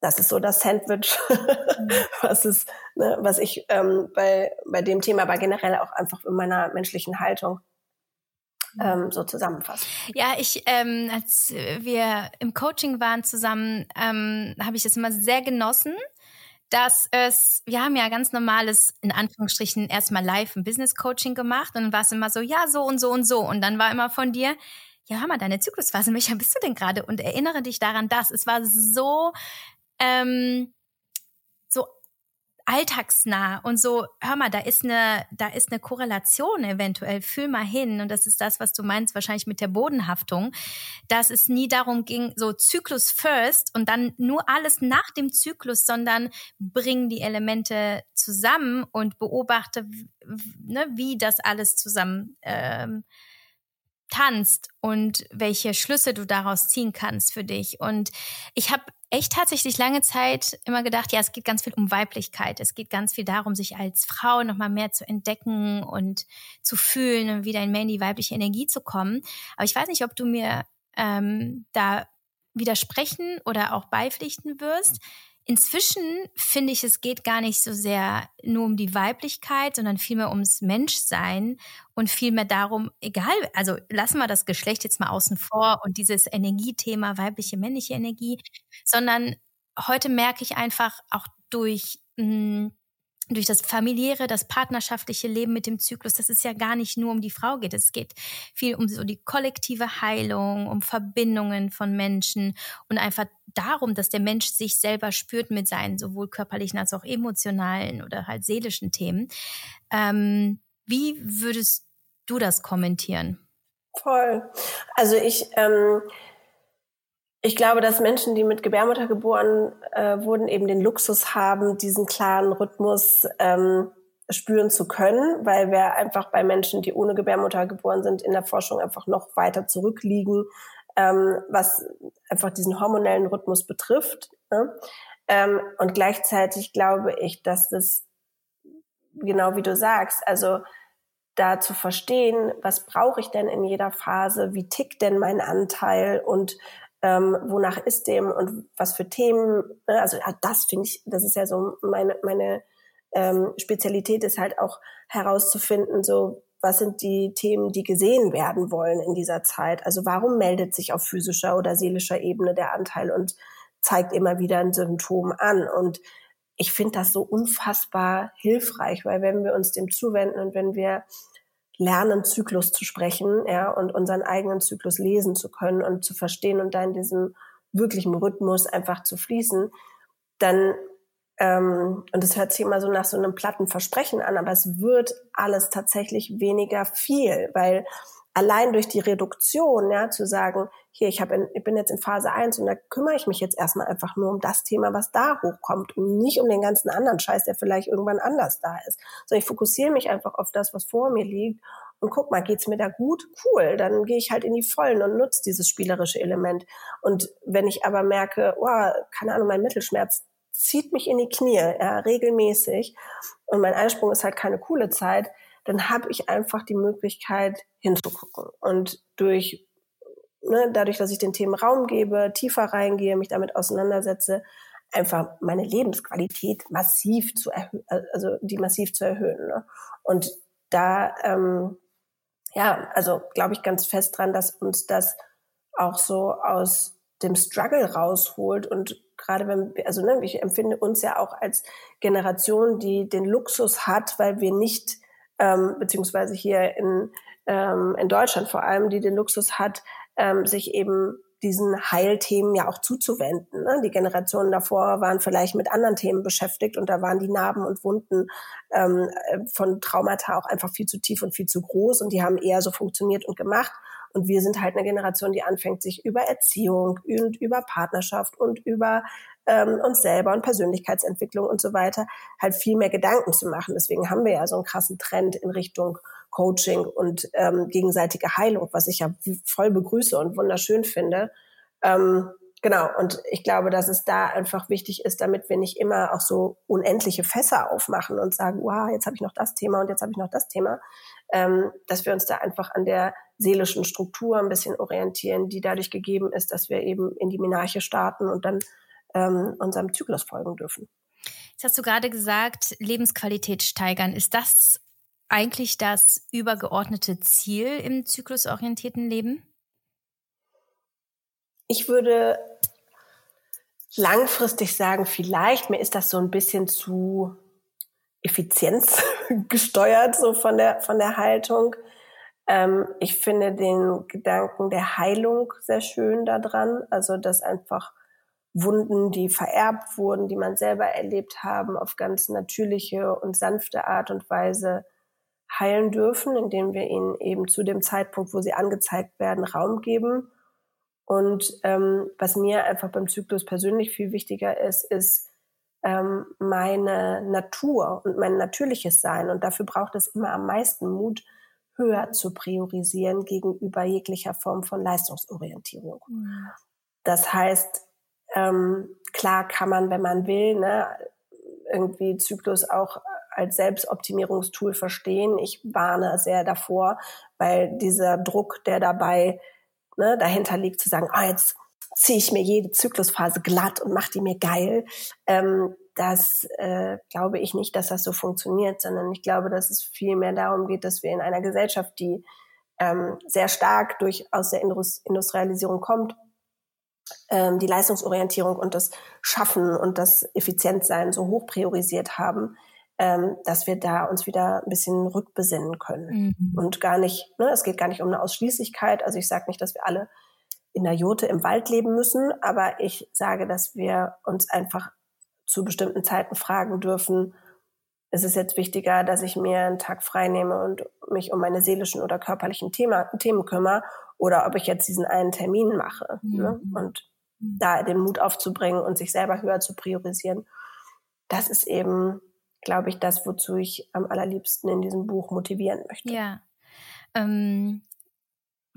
das ist so das Sandwich, mhm. *laughs* was ist, ne, was ich ähm, bei, bei dem Thema, aber generell auch einfach in meiner menschlichen Haltung mhm. ähm, so zusammenfasse. Ja, ich, ähm, als wir im Coaching waren zusammen, ähm, habe ich es immer sehr genossen, dass es, wir haben ja ganz normales, in Anführungsstrichen, erstmal live ein Business Coaching gemacht und dann war es immer so, ja, so und so und so. Und dann war immer von dir, ja, hör mal, deine Zyklusphase, welcher bist du denn gerade? Und erinnere dich daran, dass es war so ähm, so alltagsnah und so, hör mal, da ist eine, da ist eine Korrelation eventuell, fühl mal hin. Und das ist das, was du meinst, wahrscheinlich mit der Bodenhaftung, dass es nie darum ging, so Zyklus first und dann nur alles nach dem Zyklus, sondern bring die Elemente zusammen und beobachte, ne, wie das alles zusammen ähm, tanzt und welche Schlüsse du daraus ziehen kannst für dich. Und ich habe echt tatsächlich lange Zeit immer gedacht, ja, es geht ganz viel um Weiblichkeit. Es geht ganz viel darum, sich als Frau nochmal mehr zu entdecken und zu fühlen und wieder in mehr in die weibliche Energie zu kommen. Aber ich weiß nicht, ob du mir ähm, da widersprechen oder auch beipflichten wirst. Inzwischen finde ich, es geht gar nicht so sehr nur um die Weiblichkeit, sondern vielmehr ums Menschsein und vielmehr darum, egal, also lassen wir das Geschlecht jetzt mal außen vor und dieses Energiethema, weibliche, männliche Energie, sondern heute merke ich einfach auch durch mh, hm, durch das familiäre, das partnerschaftliche Leben mit dem Zyklus, dass es ja gar nicht nur um die Frau geht. Es geht viel um so die kollektive Heilung, um Verbindungen von Menschen und einfach darum, dass der Mensch sich selber spürt mit seinen sowohl körperlichen als auch emotionalen oder halt seelischen Themen. Ähm, wie würdest du das kommentieren? Voll. Also ich ähm, ich glaube, dass Menschen, die mit Gebärmutter geboren äh, wurden, eben den Luxus haben, diesen klaren Rhythmus ähm, spüren zu können, weil wir einfach bei Menschen, die ohne Gebärmutter geboren sind, in der Forschung einfach noch weiter zurückliegen, ähm, was einfach diesen hormonellen Rhythmus betrifft. Ne? Ähm, und gleichzeitig glaube ich, dass das genau wie du sagst, also da zu verstehen, was brauche ich denn in jeder Phase, wie tickt denn mein Anteil und ähm, wonach ist dem und was für Themen, ne? also ja, das finde ich, das ist ja so meine, meine ähm, Spezialität ist halt auch herauszufinden, so was sind die Themen, die gesehen werden wollen in dieser Zeit. Also warum meldet sich auf physischer oder seelischer Ebene der Anteil und zeigt immer wieder ein Symptom an. Und ich finde das so unfassbar hilfreich, weil wenn wir uns dem zuwenden und wenn wir lernen, Zyklus zu sprechen, ja, und unseren eigenen Zyklus lesen zu können und zu verstehen und da in diesem wirklichen Rhythmus einfach zu fließen, dann ähm, und es hört sich immer so nach so einem platten Versprechen an, aber es wird alles tatsächlich weniger viel, weil allein durch die Reduktion, ja, zu sagen, hier, ich, hab in, ich bin jetzt in Phase 1 und da kümmere ich mich jetzt erstmal einfach nur um das Thema, was da hochkommt und nicht um den ganzen anderen Scheiß, der vielleicht irgendwann anders da ist. Sondern ich fokussiere mich einfach auf das, was vor mir liegt und guck mal, geht's mir da gut? Cool, dann gehe ich halt in die Vollen und nutze dieses spielerische Element. Und wenn ich aber merke, oh, keine Ahnung, mein Mittelschmerz zieht mich in die Knie, ja, regelmäßig und mein Einsprung ist halt keine coole Zeit, dann habe ich einfach die Möglichkeit hinzugucken. Und durch, ne, dadurch, dass ich den Themen Raum gebe, tiefer reingehe, mich damit auseinandersetze, einfach meine Lebensqualität massiv zu erhöhen, also die massiv zu erhöhen. Ne? Und da, ähm, ja, also glaube ich ganz fest dran, dass uns das auch so aus dem Struggle rausholt und gerade wenn, also ne, ich empfinde uns ja auch als Generation, die den Luxus hat, weil wir nicht ähm, beziehungsweise hier in, ähm, in Deutschland vor allem, die den Luxus hat, ähm, sich eben diesen Heilthemen ja auch zuzuwenden. Ne? Die Generationen davor waren vielleicht mit anderen Themen beschäftigt und da waren die Narben und Wunden ähm, von Traumata auch einfach viel zu tief und viel zu groß und die haben eher so funktioniert und gemacht. Und wir sind halt eine Generation, die anfängt, sich über Erziehung und über Partnerschaft und über ähm, uns selber und Persönlichkeitsentwicklung und so weiter halt viel mehr Gedanken zu machen. Deswegen haben wir ja so einen krassen Trend in Richtung Coaching und ähm, gegenseitige Heilung, was ich ja voll begrüße und wunderschön finde. Ähm, genau, und ich glaube, dass es da einfach wichtig ist, damit wir nicht immer auch so unendliche Fässer aufmachen und sagen, wow, jetzt habe ich noch das Thema und jetzt habe ich noch das Thema, ähm, dass wir uns da einfach an der seelischen Struktur ein bisschen orientieren, die dadurch gegeben ist, dass wir eben in die Menarche starten und dann ähm, unserem Zyklus folgen dürfen. Jetzt hast du gerade gesagt, Lebensqualität steigern. Ist das eigentlich das übergeordnete Ziel im zyklusorientierten Leben? Ich würde langfristig sagen, vielleicht, mir ist das so ein bisschen zu Effizienz gesteuert, so von der, von der Haltung. Ähm, ich finde den Gedanken der Heilung sehr schön daran. Also, dass einfach Wunden, die vererbt wurden, die man selber erlebt haben, auf ganz natürliche und sanfte Art und Weise heilen dürfen, indem wir ihnen eben zu dem Zeitpunkt, wo sie angezeigt werden, Raum geben. Und ähm, was mir einfach beim Zyklus persönlich viel wichtiger ist, ist ähm, meine Natur und mein natürliches Sein. Und dafür braucht es immer am meisten Mut, höher zu priorisieren gegenüber jeglicher Form von Leistungsorientierung. Mhm. Das heißt, ähm, klar kann man, wenn man will, ne, irgendwie Zyklus auch als Selbstoptimierungstool verstehen. Ich warne sehr davor, weil dieser Druck, der dabei ne, dahinter liegt, zu sagen, ah, jetzt ziehe ich mir jede Zyklusphase glatt und mache die mir geil, ähm, das äh, glaube ich nicht, dass das so funktioniert, sondern ich glaube, dass es viel mehr darum geht, dass wir in einer Gesellschaft, die ähm, sehr stark durch aus der Industrialisierung kommt, die Leistungsorientierung und das Schaffen und das Effizientsein so hoch priorisiert haben, ähm, dass wir da uns wieder ein bisschen rückbesinnen können. Mhm. Und gar nicht, ne, es geht gar nicht um eine Ausschließlichkeit. Also ich sage nicht, dass wir alle in der Jote im Wald leben müssen, aber ich sage, dass wir uns einfach zu bestimmten Zeiten fragen dürfen, ist es jetzt wichtiger, dass ich mir einen Tag frei nehme und mich um meine seelischen oder körperlichen Thema, Themen kümmere oder ob ich jetzt diesen einen Termin mache. Ne? Mhm. Ne? Und da den Mut aufzubringen und sich selber höher zu priorisieren, das ist eben, glaube ich, das, wozu ich am allerliebsten in diesem Buch motivieren möchte. Ja. Ähm,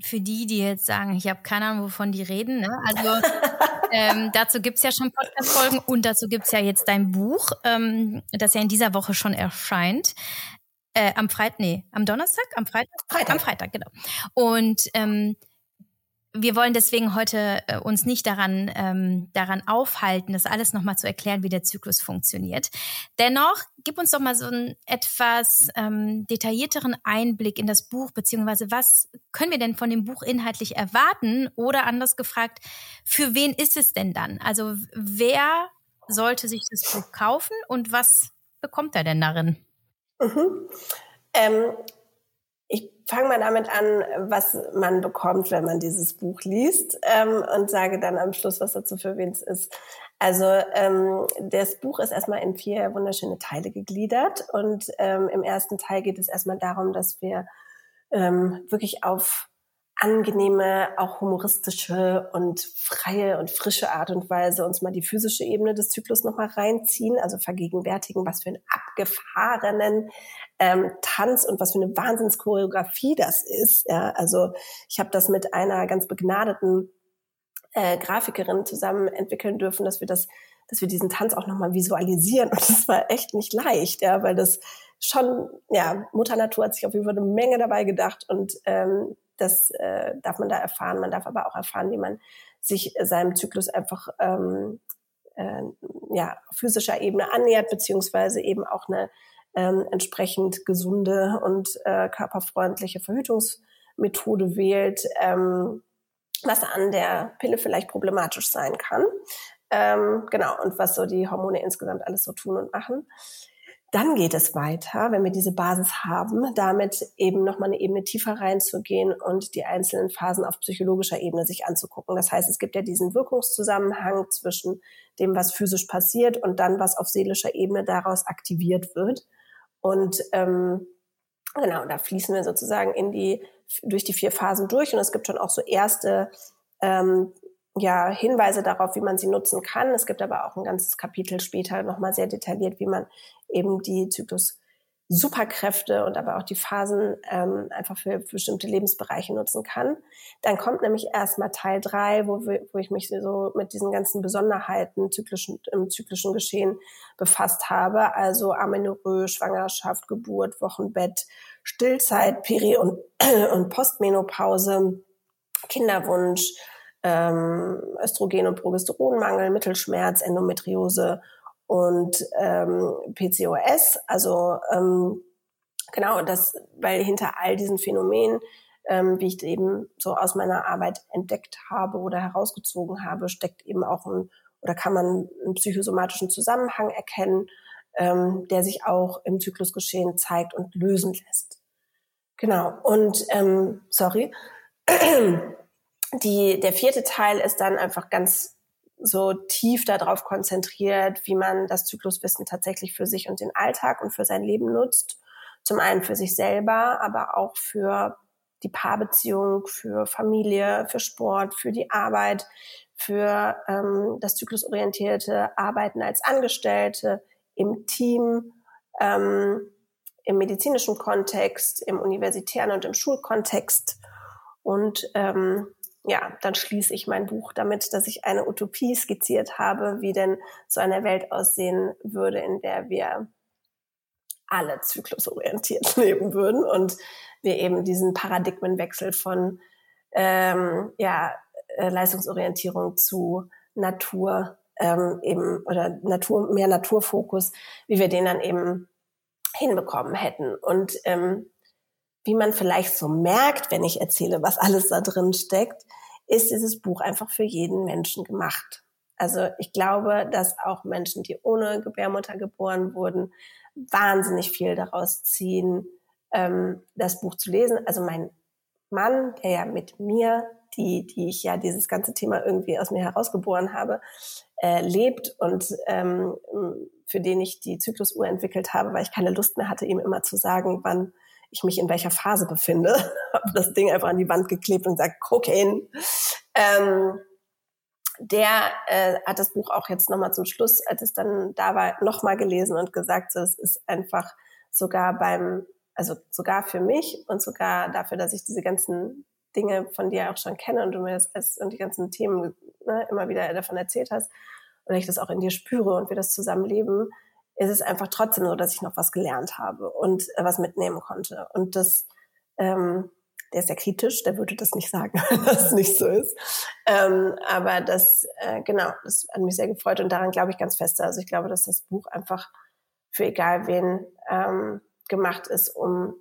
für die, die jetzt sagen, ich habe keine Ahnung, wovon die reden, ne? also *laughs* ähm, dazu gibt's ja schon Podcast-Folgen und dazu gibt's ja jetzt dein Buch, ähm, das ja in dieser Woche schon erscheint. Äh, am Freitag, nee, am Donnerstag? Am Freitag? Freitag. Am Freitag, genau. Und ähm, wir wollen deswegen heute äh, uns nicht daran, ähm, daran aufhalten, das alles nochmal zu erklären, wie der Zyklus funktioniert. Dennoch, gib uns doch mal so einen etwas ähm, detaillierteren Einblick in das Buch, beziehungsweise was können wir denn von dem Buch inhaltlich erwarten? Oder anders gefragt, für wen ist es denn dann? Also wer sollte sich das Buch kaufen und was bekommt er denn darin? Mhm. Ähm, ich fange mal damit an, was man bekommt, wenn man dieses Buch liest ähm, und sage dann am Schluss, was dazu für wen es ist. Also ähm, das Buch ist erstmal in vier wunderschöne Teile gegliedert und ähm, im ersten Teil geht es erstmal darum, dass wir ähm, wirklich auf angenehme, auch humoristische und freie und frische Art und Weise uns mal die physische Ebene des Zyklus nochmal reinziehen, also vergegenwärtigen, was für einen abgefahrenen ähm, Tanz und was für eine Wahnsinnschoreografie das ist. Ja, also ich habe das mit einer ganz begnadeten äh, Grafikerin zusammen entwickeln dürfen, dass wir das, dass wir diesen Tanz auch nochmal visualisieren. Und das war echt nicht leicht, ja, weil das schon, ja, Mutter Natur hat sich auf jeden Fall eine Menge dabei gedacht und ähm, das äh, darf man da erfahren. Man darf aber auch erfahren, wie man sich seinem Zyklus einfach ähm, äh, ja, physischer Ebene annähert, beziehungsweise eben auch eine ähm, entsprechend gesunde und äh, körperfreundliche Verhütungsmethode wählt, ähm, was an der Pille vielleicht problematisch sein kann. Ähm, genau, und was so die Hormone insgesamt alles so tun und machen. Dann geht es weiter, wenn wir diese Basis haben, damit eben nochmal eine Ebene tiefer reinzugehen und die einzelnen Phasen auf psychologischer Ebene sich anzugucken. Das heißt, es gibt ja diesen Wirkungszusammenhang zwischen dem, was physisch passiert und dann, was auf seelischer Ebene daraus aktiviert wird. Und ähm, genau, da fließen wir sozusagen in die durch die vier Phasen durch und es gibt schon auch so erste ähm, ja, Hinweise darauf, wie man sie nutzen kann. Es gibt aber auch ein ganzes Kapitel später nochmal sehr detailliert, wie man eben die Zyklus Superkräfte und aber auch die Phasen ähm, einfach für, für bestimmte Lebensbereiche nutzen kann. Dann kommt nämlich erstmal Teil drei, wo, wir, wo ich mich so mit diesen ganzen Besonderheiten zyklischen, im zyklischen Geschehen befasst habe. Also Amenorrhoe, Schwangerschaft, Geburt, Wochenbett, Stillzeit, Peri- und, *clears throat* und Postmenopause, Kinderwunsch, ähm, Östrogen- und Progesteronmangel, Mittelschmerz, Endometriose und ähm, PCOS. Also ähm, genau das, weil hinter all diesen Phänomenen, ähm, wie ich eben so aus meiner Arbeit entdeckt habe oder herausgezogen habe, steckt eben auch ein oder kann man einen psychosomatischen Zusammenhang erkennen, ähm, der sich auch im Zyklusgeschehen zeigt und lösen lässt. Genau. Und ähm, sorry. *clears throat* Die, der vierte Teil ist dann einfach ganz so tief darauf konzentriert, wie man das Zykluswissen tatsächlich für sich und den Alltag und für sein Leben nutzt. Zum einen für sich selber, aber auch für die Paarbeziehung, für Familie, für Sport, für die Arbeit, für ähm, das zyklusorientierte Arbeiten als Angestellte im Team, ähm, im medizinischen Kontext, im universitären und im Schulkontext. Und ähm, ja, dann schließe ich mein Buch damit, dass ich eine Utopie skizziert habe, wie denn so eine Welt aussehen würde, in der wir alle zyklusorientiert *laughs* leben würden und wir eben diesen Paradigmenwechsel von ähm, ja, äh, Leistungsorientierung zu Natur ähm, eben oder Natur mehr Naturfokus, wie wir den dann eben hinbekommen hätten. Und ähm, wie man vielleicht so merkt, wenn ich erzähle, was alles da drin steckt, ist dieses Buch einfach für jeden Menschen gemacht. Also ich glaube, dass auch Menschen, die ohne Gebärmutter geboren wurden, wahnsinnig viel daraus ziehen, ähm, das Buch zu lesen. Also mein Mann, der ja mit mir, die, die ich ja dieses ganze Thema irgendwie aus mir herausgeboren habe, äh, lebt und ähm, für den ich die Zyklusuhr entwickelt habe, weil ich keine Lust mehr hatte, ihm immer zu sagen, wann ich mich in welcher Phase befinde. *laughs* habe das Ding einfach an die Wand geklebt und gesagt, Cocaine. Ähm, der äh, hat das Buch auch jetzt nochmal zum Schluss, als es dann da war, nochmal gelesen und gesagt, so, es ist einfach sogar beim, also sogar für mich und sogar dafür, dass ich diese ganzen Dinge von dir auch schon kenne und du mir das und die ganzen Themen ne, immer wieder davon erzählt hast und ich das auch in dir spüre und wir das zusammenleben, ist es einfach trotzdem so, dass ich noch was gelernt habe und äh, was mitnehmen konnte. Und das, ähm, der ist ja kritisch, der würde das nicht sagen, *laughs* wenn das nicht so ist. Ähm, aber das, äh, genau, das hat mich sehr gefreut und daran glaube ich ganz fest. Also ich glaube, dass das Buch einfach für egal wen ähm, gemacht ist, um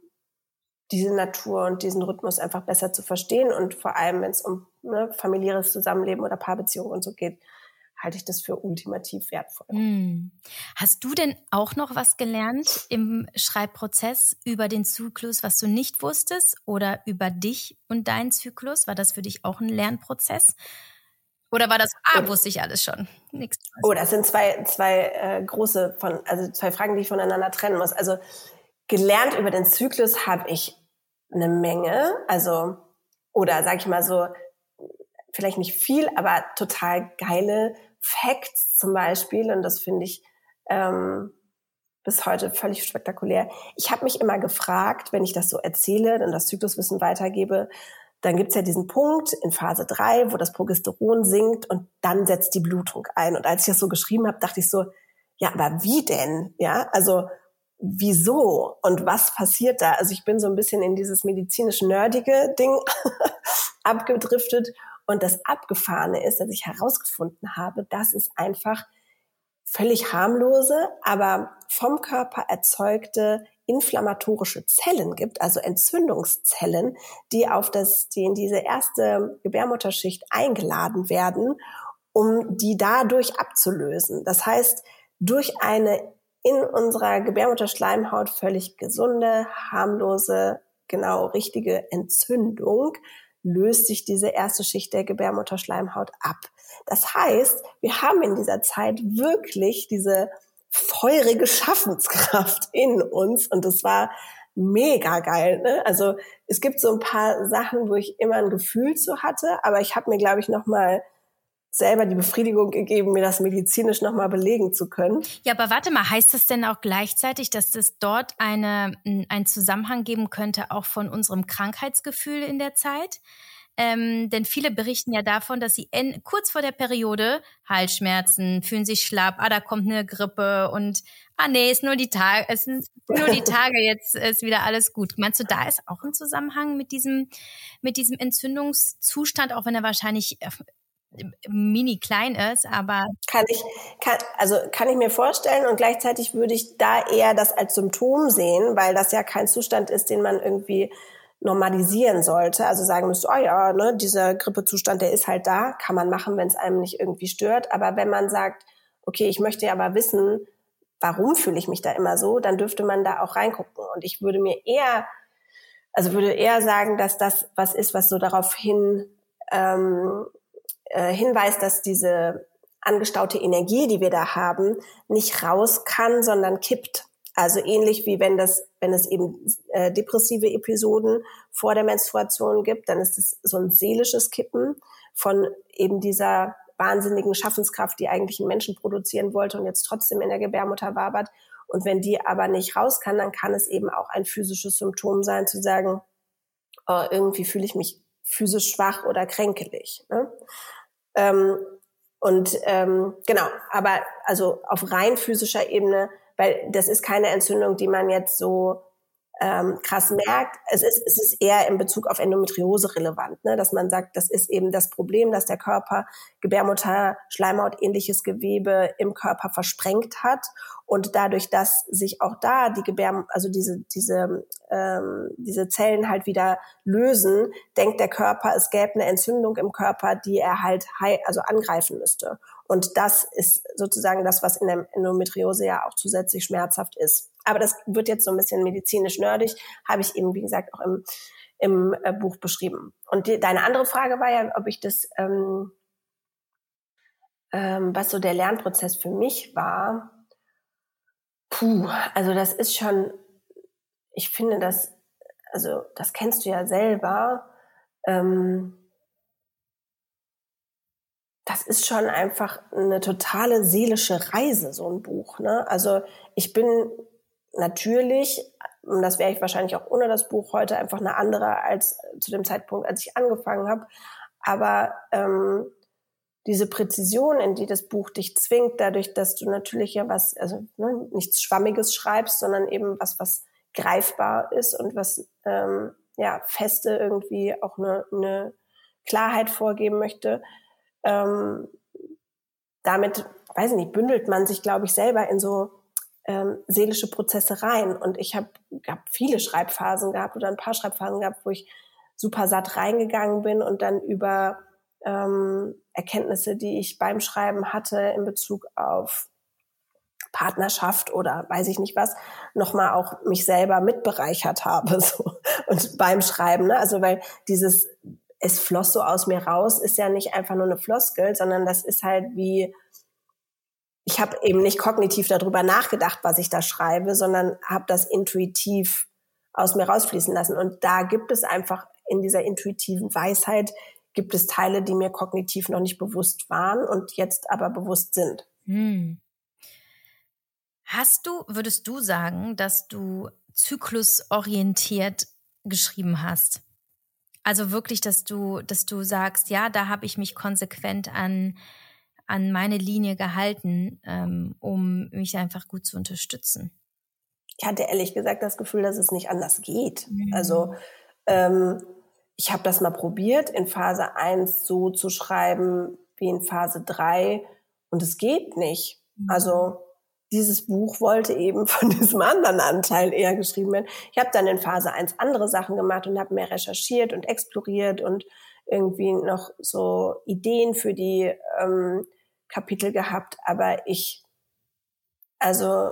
diese Natur und diesen Rhythmus einfach besser zu verstehen und vor allem, wenn es um ne, familiäres Zusammenleben oder Paarbeziehungen und so geht, halte ich das für ultimativ wertvoll. Hm. Hast du denn auch noch was gelernt im Schreibprozess über den Zyklus, was du nicht wusstest oder über dich und deinen Zyklus? War das für dich auch ein Lernprozess? Oder war das, ah, wusste ich alles schon? Nichts. Oh, das sind zwei, zwei äh, große von, also zwei Fragen, die ich voneinander trennen muss. Also gelernt über den Zyklus habe ich eine Menge, also oder sag ich mal so, vielleicht nicht viel, aber total geile Facts zum Beispiel, und das finde ich ähm, bis heute völlig spektakulär. Ich habe mich immer gefragt, wenn ich das so erzähle und das Zykluswissen weitergebe, dann gibt's ja diesen Punkt in Phase drei, wo das Progesteron sinkt und dann setzt die Blutung ein. Und als ich das so geschrieben habe, dachte ich so, ja, aber wie denn? Ja, also wieso und was passiert da? Also ich bin so ein bisschen in dieses medizinisch-nerdige Ding *laughs* abgedriftet und das Abgefahrene ist, dass ich herausgefunden habe, dass es einfach völlig harmlose, aber vom Körper erzeugte inflammatorische Zellen gibt, also Entzündungszellen, die auf das, die in diese erste Gebärmutterschicht eingeladen werden, um die dadurch abzulösen. Das heißt, durch eine in unserer Gebärmutterschleimhaut völlig gesunde, harmlose, genau richtige Entzündung löst sich diese erste Schicht der Gebärmutterschleimhaut ab. Das heißt, wir haben in dieser Zeit wirklich diese feurige Schaffenskraft *laughs* in uns und das war mega geil. Ne? Also es gibt so ein paar Sachen, wo ich immer ein Gefühl zu hatte, aber ich habe mir, glaube ich, noch mal selber die Befriedigung gegeben, mir das medizinisch nochmal belegen zu können. Ja, aber warte mal, heißt das denn auch gleichzeitig, dass es dort eine, einen Zusammenhang geben könnte, auch von unserem Krankheitsgefühl in der Zeit? Ähm, denn viele berichten ja davon, dass sie in, kurz vor der Periode Halsschmerzen, fühlen sich schlapp, ah, da kommt eine Grippe und ah nee, ist nur die Tage, es sind nur die Tage, jetzt ist wieder alles gut. Meinst du, da ist auch ein Zusammenhang mit diesem, mit diesem Entzündungszustand, auch wenn er wahrscheinlich mini klein ist, aber kann ich kann also kann ich mir vorstellen und gleichzeitig würde ich da eher das als Symptom sehen, weil das ja kein Zustand ist, den man irgendwie normalisieren sollte. Also sagen müsste, oh ja, ne, dieser Grippezustand, der ist halt da, kann man machen, wenn es einem nicht irgendwie stört. Aber wenn man sagt, okay, ich möchte aber wissen, warum fühle ich mich da immer so, dann dürfte man da auch reingucken. Und ich würde mir eher, also würde eher sagen, dass das was ist, was so darauf hin ähm, äh, hinweist, dass diese angestaute Energie, die wir da haben, nicht raus kann, sondern kippt. Also ähnlich wie wenn das, wenn es eben äh, depressive Episoden vor der Menstruation gibt, dann ist es so ein seelisches Kippen von eben dieser wahnsinnigen Schaffenskraft, die eigentlich ein Menschen produzieren wollte und jetzt trotzdem in der Gebärmutter wabert. Und wenn die aber nicht raus kann, dann kann es eben auch ein physisches Symptom sein, zu sagen, oh, irgendwie fühle ich mich physisch schwach oder kränkelig. Ne? Ähm, und ähm, genau, aber also auf rein physischer Ebene, weil das ist keine Entzündung, die man jetzt so ähm, krass merkt. Es ist, es ist eher in Bezug auf Endometriose relevant, ne? dass man sagt, das ist eben das Problem, dass der Körper Gebärmutter, Schleimhaut ähnliches Gewebe im Körper versprengt hat und dadurch, dass sich auch da die Gebär, also diese diese ähm, diese Zellen halt wieder lösen, denkt der Körper, es gäbe eine Entzündung im Körper, die er halt also angreifen müsste. Und das ist sozusagen das, was in der Endometriose ja auch zusätzlich schmerzhaft ist. Aber das wird jetzt so ein bisschen medizinisch nerdig, habe ich eben, wie gesagt, auch im, im äh, Buch beschrieben. Und die, deine andere Frage war ja, ob ich das, ähm, ähm, was so der Lernprozess für mich war. Puh, also das ist schon, ich finde das, also das kennst du ja selber. Ähm, das ist schon einfach eine totale seelische Reise, so ein Buch. Ne? Also ich bin natürlich, und das wäre ich wahrscheinlich auch ohne das Buch heute einfach eine andere als zu dem Zeitpunkt, als ich angefangen habe. Aber ähm, diese Präzision, in die das Buch dich zwingt, dadurch, dass du natürlich ja was, also ne, nichts Schwammiges schreibst, sondern eben was, was greifbar ist und was ähm, ja feste irgendwie auch eine, eine Klarheit vorgeben möchte. Ähm, damit, weiß ich nicht, bündelt man sich, glaube ich, selber in so ähm, seelische Prozesse rein. Und ich habe hab viele Schreibphasen gehabt oder ein paar Schreibphasen gehabt, wo ich super satt reingegangen bin und dann über ähm, Erkenntnisse, die ich beim Schreiben hatte in Bezug auf Partnerschaft oder weiß ich nicht was, nochmal auch mich selber mitbereichert habe *laughs* so. und beim Schreiben. Ne? Also weil dieses es floss so aus mir raus, ist ja nicht einfach nur eine Floskel, sondern das ist halt wie ich habe eben nicht kognitiv darüber nachgedacht, was ich da schreibe, sondern habe das intuitiv aus mir rausfließen lassen. Und da gibt es einfach in dieser intuitiven Weisheit gibt es Teile, die mir kognitiv noch nicht bewusst waren und jetzt aber bewusst sind. Hm. Hast du, würdest du sagen, dass du zyklusorientiert geschrieben hast? Also wirklich, dass du, dass du sagst, ja, da habe ich mich konsequent an an meine Linie gehalten, ähm, um mich einfach gut zu unterstützen. Ich hatte ehrlich gesagt das Gefühl, dass es nicht anders geht. Mhm. Also ähm, ich habe das mal probiert, in Phase 1 so zu schreiben wie in Phase 3 und es geht nicht. Mhm. Also dieses Buch wollte eben *laughs* von diesem anderen Anteil eher geschrieben werden. Ich habe dann in Phase 1 andere Sachen gemacht und habe mehr recherchiert und exploriert und irgendwie noch so Ideen für die ähm, Kapitel gehabt, aber ich, also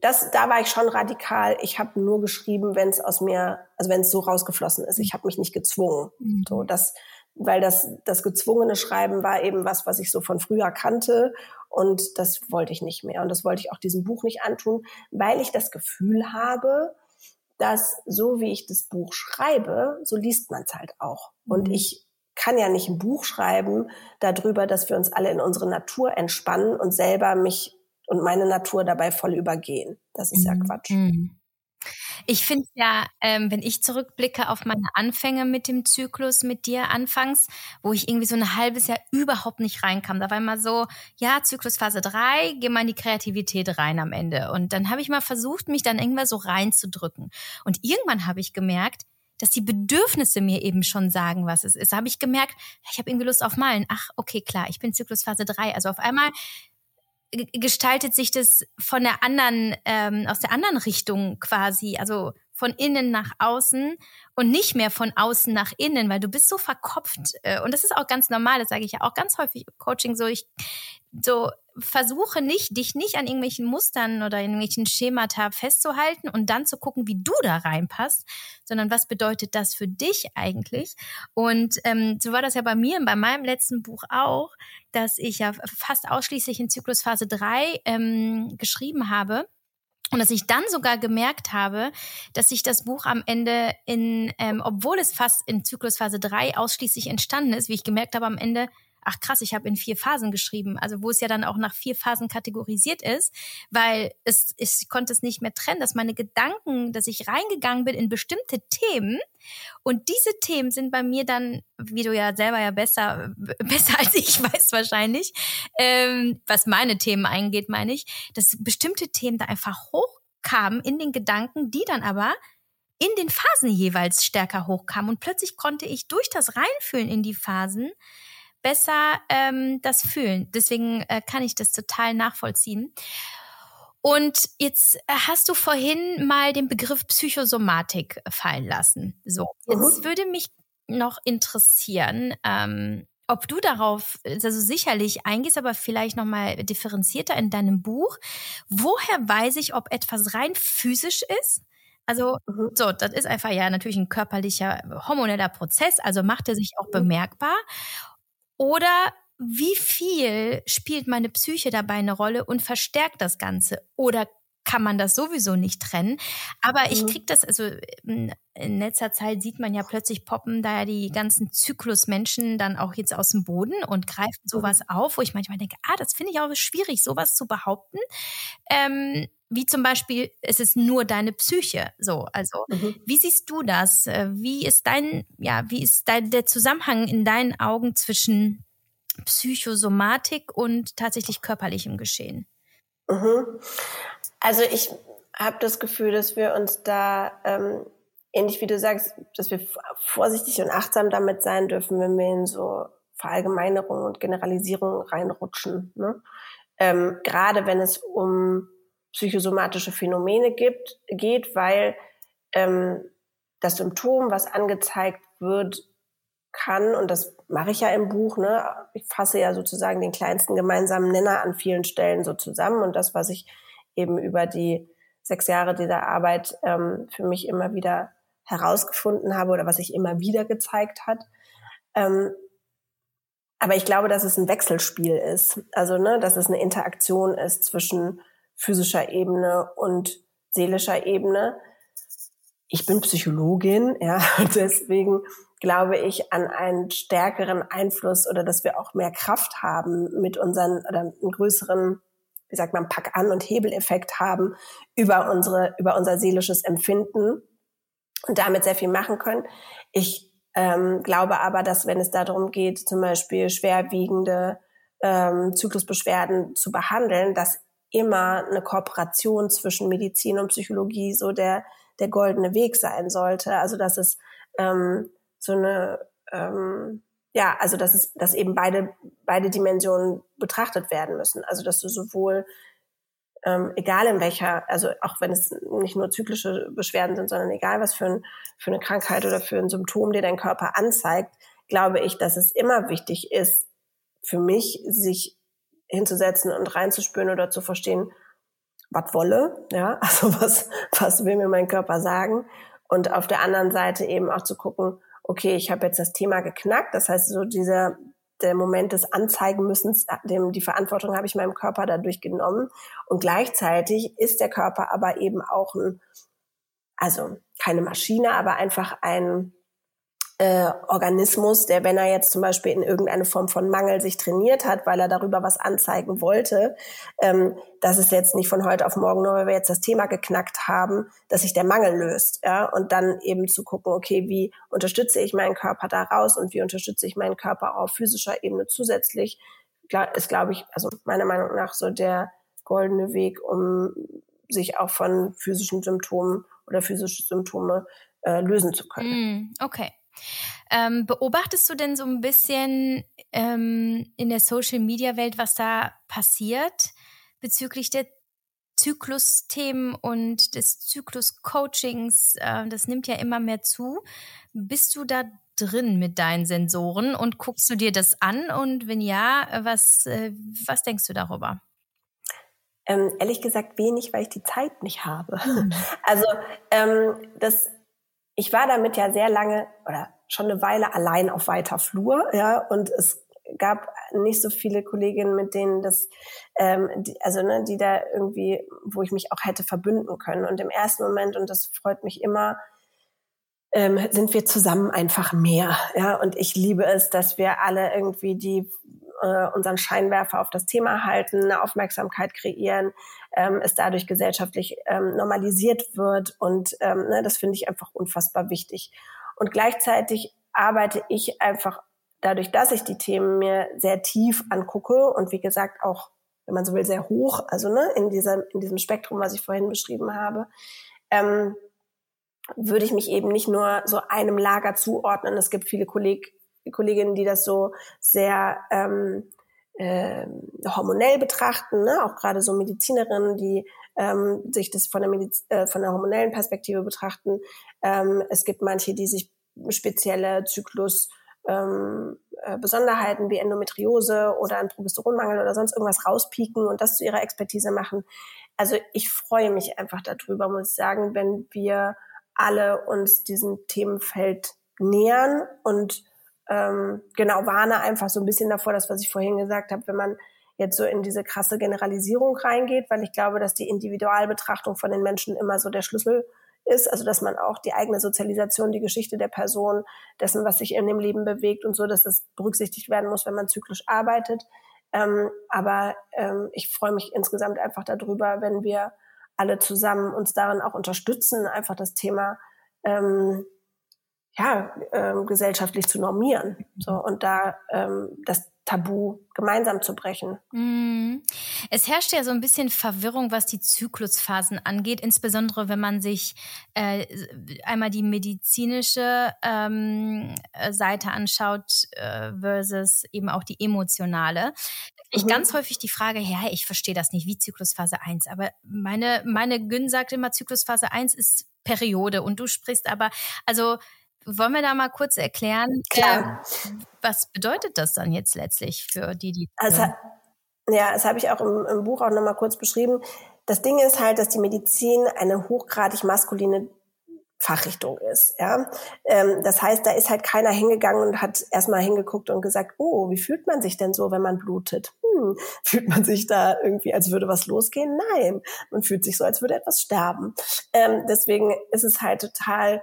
das, da war ich schon radikal. Ich habe nur geschrieben, wenn es aus mir, also wenn es so rausgeflossen ist. Ich habe mich nicht gezwungen. Mhm. So, das, weil das, das gezwungene Schreiben war eben was, was ich so von früher kannte. Und das wollte ich nicht mehr. Und das wollte ich auch diesem Buch nicht antun, weil ich das Gefühl habe, dass so wie ich das Buch schreibe, so liest man es halt auch. Und mhm. ich kann ja nicht ein Buch schreiben darüber, dass wir uns alle in unsere Natur entspannen und selber mich und meine Natur dabei voll übergehen. Das ist ja mhm. Quatsch. Ich finde ja, ähm, wenn ich zurückblicke auf meine Anfänge mit dem Zyklus mit dir anfangs, wo ich irgendwie so ein halbes Jahr überhaupt nicht reinkam, da war immer so, ja, Zyklusphase 3, geh mal in die Kreativität rein am Ende. Und dann habe ich mal versucht, mich dann irgendwann so reinzudrücken. Und irgendwann habe ich gemerkt, dass die Bedürfnisse mir eben schon sagen, was es ist. Da habe ich gemerkt, ich habe irgendwie Lust auf Malen. Ach, okay, klar, ich bin Zyklusphase 3. Also auf einmal gestaltet sich das von der anderen, ähm, aus der anderen Richtung quasi, also von innen nach außen und nicht mehr von außen nach innen, weil du bist so verkopft. Äh, und das ist auch ganz normal, das sage ich ja auch ganz häufig im Coaching so. Ich so versuche nicht, dich nicht an irgendwelchen Mustern oder irgendwelchen Schemata festzuhalten und dann zu gucken, wie du da reinpasst, sondern was bedeutet das für dich eigentlich? Und ähm, so war das ja bei mir und bei meinem letzten Buch auch, dass ich ja fast ausschließlich in Zyklusphase 3 ähm, geschrieben habe. Und dass ich dann sogar gemerkt habe, dass sich das Buch am Ende in, ähm, obwohl es fast in Zyklusphase 3 ausschließlich entstanden ist, wie ich gemerkt habe am Ende, ach krass, ich habe in vier Phasen geschrieben, also wo es ja dann auch nach vier Phasen kategorisiert ist, weil es, ich konnte es nicht mehr trennen, dass meine Gedanken, dass ich reingegangen bin in bestimmte Themen und diese Themen sind bei mir dann, wie du ja selber ja besser, *laughs* besser als ich weiß wahrscheinlich, ähm, was meine Themen eingeht, meine ich, dass bestimmte Themen da einfach hochkamen in den Gedanken, die dann aber in den Phasen jeweils stärker hochkamen. Und plötzlich konnte ich durch das Reinfühlen in die Phasen besser ähm, das fühlen. Deswegen äh, kann ich das total nachvollziehen. Und jetzt äh, hast du vorhin mal den Begriff Psychosomatik fallen lassen. So, jetzt mhm. würde mich noch interessieren, ähm, ob du darauf, also sicherlich eingehst, aber vielleicht nochmal differenzierter in deinem Buch. Woher weiß ich, ob etwas rein physisch ist? Also, mhm. so, das ist einfach ja natürlich ein körperlicher, hormoneller Prozess, also macht er sich auch mhm. bemerkbar. Oder wie viel spielt meine Psyche dabei eine Rolle und verstärkt das Ganze? Oder kann man das sowieso nicht trennen. Aber ich mhm. krieg das, also in letzter Zeit sieht man ja plötzlich poppen da ja die ganzen Zyklusmenschen dann auch jetzt aus dem Boden und greifen mhm. sowas auf, wo ich manchmal denke, ah, das finde ich auch schwierig, sowas zu behaupten. Ähm, wie zum Beispiel, es ist nur deine Psyche. So, also mhm. wie siehst du das? Äh, wie ist dein, ja, wie ist dein, der Zusammenhang in deinen Augen zwischen Psychosomatik und tatsächlich körperlichem Geschehen? Mhm. Also ich habe das Gefühl, dass wir uns da ähm, ähnlich wie du sagst, dass wir vorsichtig und achtsam damit sein dürfen, wenn wir in so Verallgemeinerungen und Generalisierungen reinrutschen. Ne? Ähm, gerade wenn es um psychosomatische Phänomene gibt, geht, weil ähm, das Symptom, was angezeigt wird, kann, und das mache ich ja im Buch, ne, ich fasse ja sozusagen den kleinsten gemeinsamen Nenner an vielen Stellen so zusammen und das, was ich eben über die sechs Jahre dieser Arbeit ähm, für mich immer wieder herausgefunden habe oder was sich immer wieder gezeigt hat. Ähm, aber ich glaube, dass es ein Wechselspiel ist. Also, ne, dass es eine Interaktion ist zwischen physischer Ebene und seelischer Ebene. Ich bin Psychologin, ja, *laughs* deswegen glaube ich an einen stärkeren Einfluss oder dass wir auch mehr Kraft haben mit unseren oder einen größeren, wie sagt man, Pack-an- und Hebeleffekt haben über unsere, über unser seelisches Empfinden und damit sehr viel machen können. Ich ähm, glaube aber, dass wenn es darum geht, zum Beispiel schwerwiegende ähm, Zyklusbeschwerden zu behandeln, dass immer eine Kooperation zwischen Medizin und Psychologie so der, der goldene Weg sein sollte. Also dass es ähm, so eine ähm, ja, also dass es, dass eben beide beide Dimensionen betrachtet werden müssen. Also dass du sowohl ähm, egal in welcher, also auch wenn es nicht nur zyklische Beschwerden sind, sondern egal was für, ein, für eine Krankheit oder für ein Symptom, dir dein Körper anzeigt, glaube ich, dass es immer wichtig ist, für mich, sich hinzusetzen und reinzuspüren oder zu verstehen, was wolle, ja, *laughs* also was, was will mir mein Körper sagen? Und auf der anderen Seite eben auch zu gucken, okay, ich habe jetzt das Thema geknackt, das heißt so dieser der Moment des Anzeigenmüssens, dem die Verantwortung habe ich meinem Körper dadurch genommen. Und gleichzeitig ist der Körper aber eben auch ein, also keine Maschine, aber einfach ein äh, Organismus, der, wenn er jetzt zum Beispiel in irgendeine Form von Mangel sich trainiert hat, weil er darüber was anzeigen wollte, ähm, dass es jetzt nicht von heute auf morgen, nur weil wir jetzt das Thema geknackt haben, dass sich der Mangel löst. Ja? Und dann eben zu gucken, okay, wie unterstütze ich meinen Körper daraus und wie unterstütze ich meinen Körper auf physischer Ebene zusätzlich, ist, glaube ich, also meiner Meinung nach so der goldene Weg, um sich auch von physischen Symptomen oder physische Symptome äh, lösen zu können. Mm, okay. Ähm, beobachtest du denn so ein bisschen ähm, in der Social-Media-Welt, was da passiert bezüglich der Zyklusthemen und des Zyklus-Coachings? Äh, das nimmt ja immer mehr zu. Bist du da drin mit deinen Sensoren und guckst du dir das an? Und wenn ja, was, äh, was denkst du darüber? Ähm, ehrlich gesagt wenig, weil ich die Zeit nicht habe. Mhm. *laughs* Also ähm, das ich war damit ja sehr lange oder schon eine Weile allein auf weiter Flur, ja, und es gab nicht so viele Kolleginnen, mit denen das, ähm, die, also ne, die da irgendwie, wo ich mich auch hätte verbünden können. Und im ersten Moment, und das freut mich immer, ähm, sind wir zusammen einfach mehr. Ja, und ich liebe es, dass wir alle irgendwie die äh, unseren Scheinwerfer auf das Thema halten, eine Aufmerksamkeit kreieren, ähm, es dadurch gesellschaftlich ähm, normalisiert wird. Und ähm, ne, das finde ich einfach unfassbar wichtig. Und gleichzeitig arbeite ich einfach dadurch, dass ich die Themen mir sehr tief angucke und wie gesagt auch, wenn man so will, sehr hoch, also ne, in, diesem in diesem Spektrum, was ich vorhin beschrieben habe, ähm, würde ich mich eben nicht nur so einem Lager zuordnen. Es gibt viele Kolleg Kolleginnen, die das so sehr ähm, äh, hormonell betrachten, ne? auch gerade so Medizinerinnen, die ähm, sich das von der, Mediz äh, von der hormonellen Perspektive betrachten. Ähm, es gibt manche, die sich spezielle Zyklus ähm, äh, Besonderheiten wie Endometriose oder einen Progesteronmangel oder sonst irgendwas rauspieken und das zu ihrer Expertise machen. Also ich freue mich einfach darüber, muss ich sagen, wenn wir alle uns diesem Themenfeld nähern und ähm, genau warne einfach so ein bisschen davor, das, was ich vorhin gesagt habe, wenn man jetzt so in diese krasse Generalisierung reingeht, weil ich glaube, dass die Individualbetrachtung von den Menschen immer so der Schlüssel ist, also dass man auch die eigene Sozialisation, die Geschichte der Person, dessen, was sich in dem Leben bewegt und so, dass das berücksichtigt werden muss, wenn man zyklisch arbeitet. Ähm, aber ähm, ich freue mich insgesamt einfach darüber, wenn wir alle zusammen uns darin auch unterstützen, einfach das Thema ähm, ja, ähm, gesellschaftlich zu normieren. So, und da ähm, das Tabu gemeinsam zu brechen. Mm. Es herrscht ja so ein bisschen Verwirrung, was die Zyklusphasen angeht, insbesondere wenn man sich äh, einmal die medizinische ähm, Seite anschaut äh, versus eben auch die emotionale. Ich mhm. ganz häufig die Frage, ja, ich verstehe das nicht, wie Zyklusphase 1, aber meine, meine Gün sagt immer, Zyklusphase 1 ist Periode und du sprichst aber, also wollen wir da mal kurz erklären, Klar. Äh, was bedeutet das dann jetzt letztlich für die, die. Also, ja, das habe ich auch im, im Buch auch nochmal kurz beschrieben. Das Ding ist halt, dass die Medizin eine hochgradig maskuline Fachrichtung ist. Ja, ähm, das heißt, da ist halt keiner hingegangen und hat erstmal hingeguckt und gesagt, oh, wie fühlt man sich denn so, wenn man blutet? Hm, *laughs* fühlt man sich da irgendwie, als würde was losgehen? Nein, man fühlt sich so, als würde etwas sterben. Ähm, deswegen ist es halt total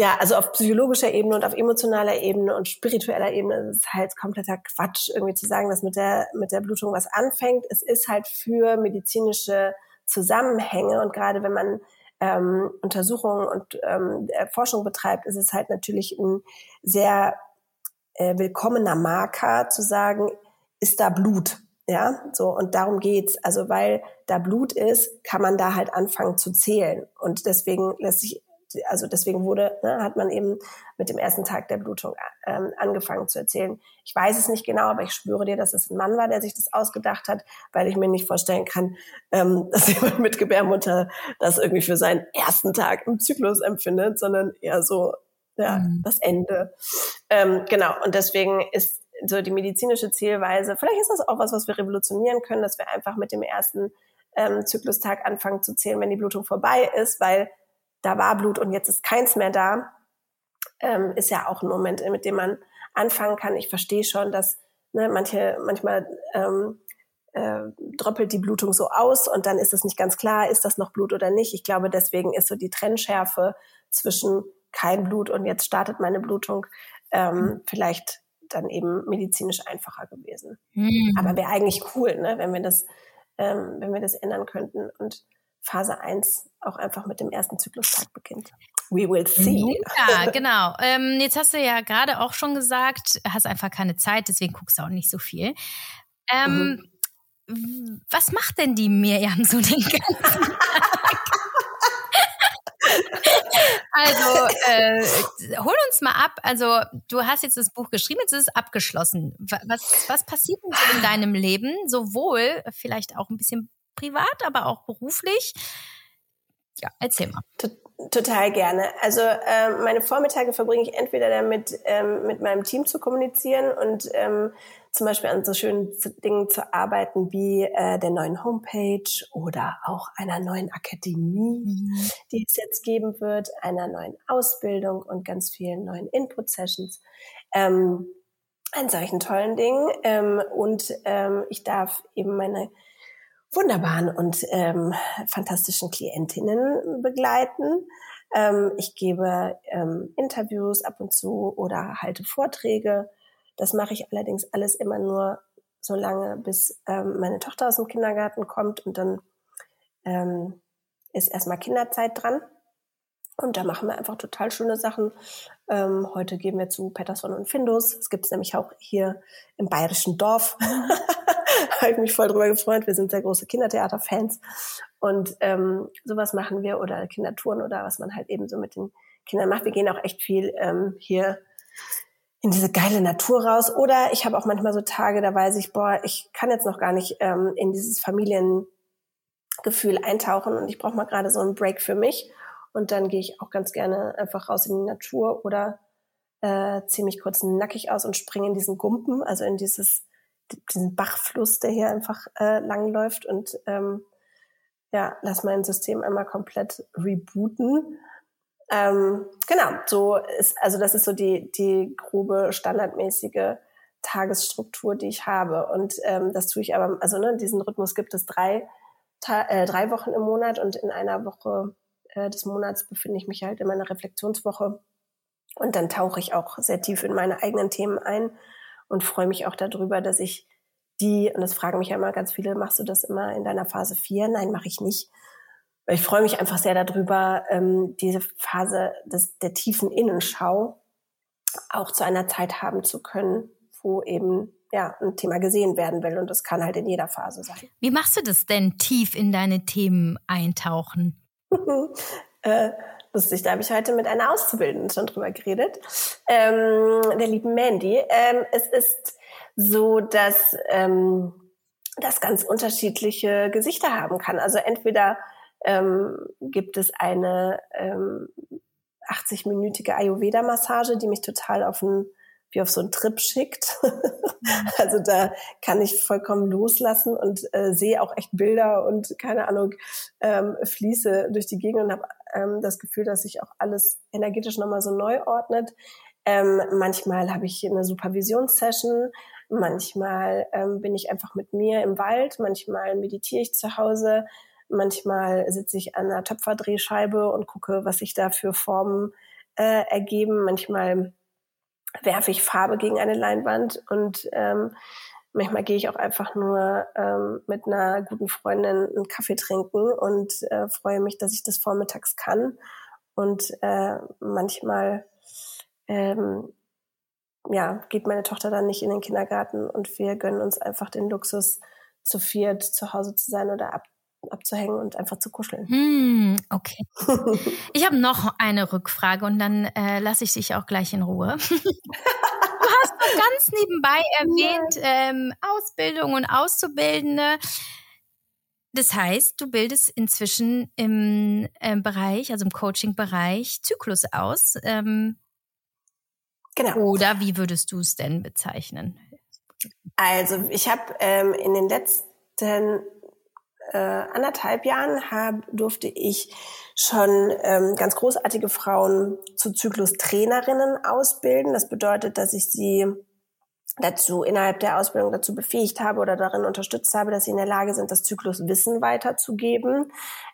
ja, also auf psychologischer Ebene und auf emotionaler Ebene und spiritueller Ebene ist es halt kompletter Quatsch, irgendwie zu sagen, dass mit der, mit der Blutung was anfängt. Es ist halt für medizinische Zusammenhänge und gerade wenn man ähm, Untersuchungen und ähm, Forschung betreibt, ist es halt natürlich ein sehr äh, willkommener Marker zu sagen, ist da Blut? Ja, so und darum geht's. Also weil da Blut ist, kann man da halt anfangen zu zählen und deswegen lässt sich also deswegen wurde, ne, hat man eben mit dem ersten Tag der Blutung ähm, angefangen zu erzählen. Ich weiß es nicht genau, aber ich schwöre dir, dass es ein Mann war, der sich das ausgedacht hat, weil ich mir nicht vorstellen kann, ähm, *laughs* dass jemand mit Gebärmutter das irgendwie für seinen ersten Tag im Zyklus empfindet, sondern eher so ja, mhm. das Ende. Ähm, genau, und deswegen ist so die medizinische Zielweise, vielleicht ist das auch was, was wir revolutionieren können, dass wir einfach mit dem ersten ähm, Zyklustag anfangen zu zählen, wenn die Blutung vorbei ist, weil da war Blut und jetzt ist keins mehr da, ähm, ist ja auch ein Moment, mit dem man anfangen kann. Ich verstehe schon, dass ne, manche manchmal ähm, äh, droppelt die Blutung so aus und dann ist es nicht ganz klar, ist das noch Blut oder nicht. Ich glaube, deswegen ist so die Trennschärfe zwischen kein Blut und jetzt startet meine Blutung ähm, mhm. vielleicht dann eben medizinisch einfacher gewesen. Mhm. Aber wäre eigentlich cool, ne, wenn wir das, ähm, wenn wir das ändern könnten und Phase 1 auch einfach mit dem ersten Zyklustag beginnt. We will see. Ja, genau. Ähm, jetzt hast du ja gerade auch schon gesagt, hast einfach keine Zeit, deswegen guckst du auch nicht so viel. Ähm, mhm. Was macht denn die Miriam so den ganzen Tag? *laughs* Also, äh, hol uns mal ab. Also, du hast jetzt das Buch geschrieben, jetzt ist es abgeschlossen. Was, was passiert denn so in deinem Leben? Sowohl vielleicht auch ein bisschen privat, aber auch beruflich. Ja, erzähl mal. Total gerne. Also äh, meine Vormittage verbringe ich entweder damit, ähm, mit meinem Team zu kommunizieren und ähm, zum Beispiel an so schönen Dingen zu arbeiten wie äh, der neuen Homepage oder auch einer neuen Akademie, mhm. die es jetzt geben wird, einer neuen Ausbildung und ganz vielen neuen Input-Sessions. Ähm, an solchen tollen Dingen. Ähm, und ähm, ich darf eben meine wunderbaren und ähm, fantastischen Klientinnen begleiten. Ähm, ich gebe ähm, Interviews ab und zu oder halte Vorträge. Das mache ich allerdings alles immer nur so lange, bis ähm, meine Tochter aus dem Kindergarten kommt und dann ähm, ist erstmal Kinderzeit dran. Und da machen wir einfach total schöne Sachen. Ähm, heute gehen wir zu Peterson und Findus. Das gibt es nämlich auch hier im bayerischen Dorf. *laughs* habe ich mich voll drüber gefreut. Wir sind sehr große Kindertheater-Fans. Und ähm, sowas machen wir oder Kindertouren oder was man halt eben so mit den Kindern macht. Wir gehen auch echt viel ähm, hier in diese geile Natur raus. Oder ich habe auch manchmal so Tage, da weiß ich, boah, ich kann jetzt noch gar nicht ähm, in dieses Familiengefühl eintauchen und ich brauche mal gerade so einen Break für mich. Und dann gehe ich auch ganz gerne einfach raus in die Natur oder äh, ziehe mich kurz nackig aus und springe in diesen Gumpen, also in dieses diesen Bachfluss, der hier einfach äh, langläuft und ähm, ja, lass mein System einmal komplett rebooten. Ähm, genau, so ist, also das ist so die, die grobe standardmäßige Tagesstruktur, die ich habe. Und ähm, das tue ich aber, also ne, diesen Rhythmus gibt es drei, äh, drei Wochen im Monat und in einer Woche äh, des Monats befinde ich mich halt in meiner Reflexionswoche. Und dann tauche ich auch sehr tief in meine eigenen Themen ein und freue mich auch darüber, dass ich die, und das fragen mich ja immer ganz viele, machst du das immer in deiner Phase 4? Nein, mache ich nicht. Ich freue mich einfach sehr darüber, ähm, diese Phase des, der tiefen Innenschau auch zu einer Zeit haben zu können, wo eben ja, ein Thema gesehen werden will. Und das kann halt in jeder Phase sein. Wie machst du das denn, tief in deine Themen eintauchen? *laughs* äh, lustig, da habe ich heute mit einer Auszubildenden schon drüber geredet, ähm, der lieben Mandy. Ähm, es ist so, dass ähm, das ganz unterschiedliche Gesichter haben kann. Also entweder ähm, gibt es eine ähm, 80-minütige Ayurveda-Massage, die mich total auf ein wie auf so einen Trip schickt. *laughs* also da kann ich vollkommen loslassen und äh, sehe auch echt Bilder und keine Ahnung, ähm, fließe durch die Gegend und habe ähm, das Gefühl, dass sich auch alles energetisch nochmal so neu ordnet. Ähm, manchmal habe ich eine Supervisionssession, manchmal ähm, bin ich einfach mit mir im Wald, manchmal meditiere ich zu Hause, manchmal sitze ich an einer Töpferdrehscheibe und gucke, was sich da für Formen äh, ergeben. Manchmal werfe ich Farbe gegen eine Leinwand und ähm, manchmal gehe ich auch einfach nur ähm, mit einer guten Freundin einen Kaffee trinken und äh, freue mich, dass ich das vormittags kann. Und äh, manchmal ähm, ja, geht meine Tochter dann nicht in den Kindergarten und wir gönnen uns einfach den Luxus, zu viert zu Hause zu sein oder ab, abzuhängen und einfach zu kuscheln. Hm, okay. *laughs* Ich habe noch eine Rückfrage und dann äh, lasse ich dich auch gleich in Ruhe. *laughs* Du hast ganz nebenbei erwähnt, ähm, Ausbildung und Auszubildende. Das heißt, du bildest inzwischen im äh, Bereich, also im Coaching-Bereich, Zyklus aus. Ähm, genau. Oder wie würdest du es denn bezeichnen? Also ich habe ähm, in den letzten äh, anderthalb Jahren hab, durfte ich schon ähm, ganz großartige Frauen zu Zyklus-Trainerinnen ausbilden. Das bedeutet, dass ich sie dazu innerhalb der Ausbildung dazu befähigt habe oder darin unterstützt habe, dass sie in der Lage sind, das Zykluswissen weiterzugeben.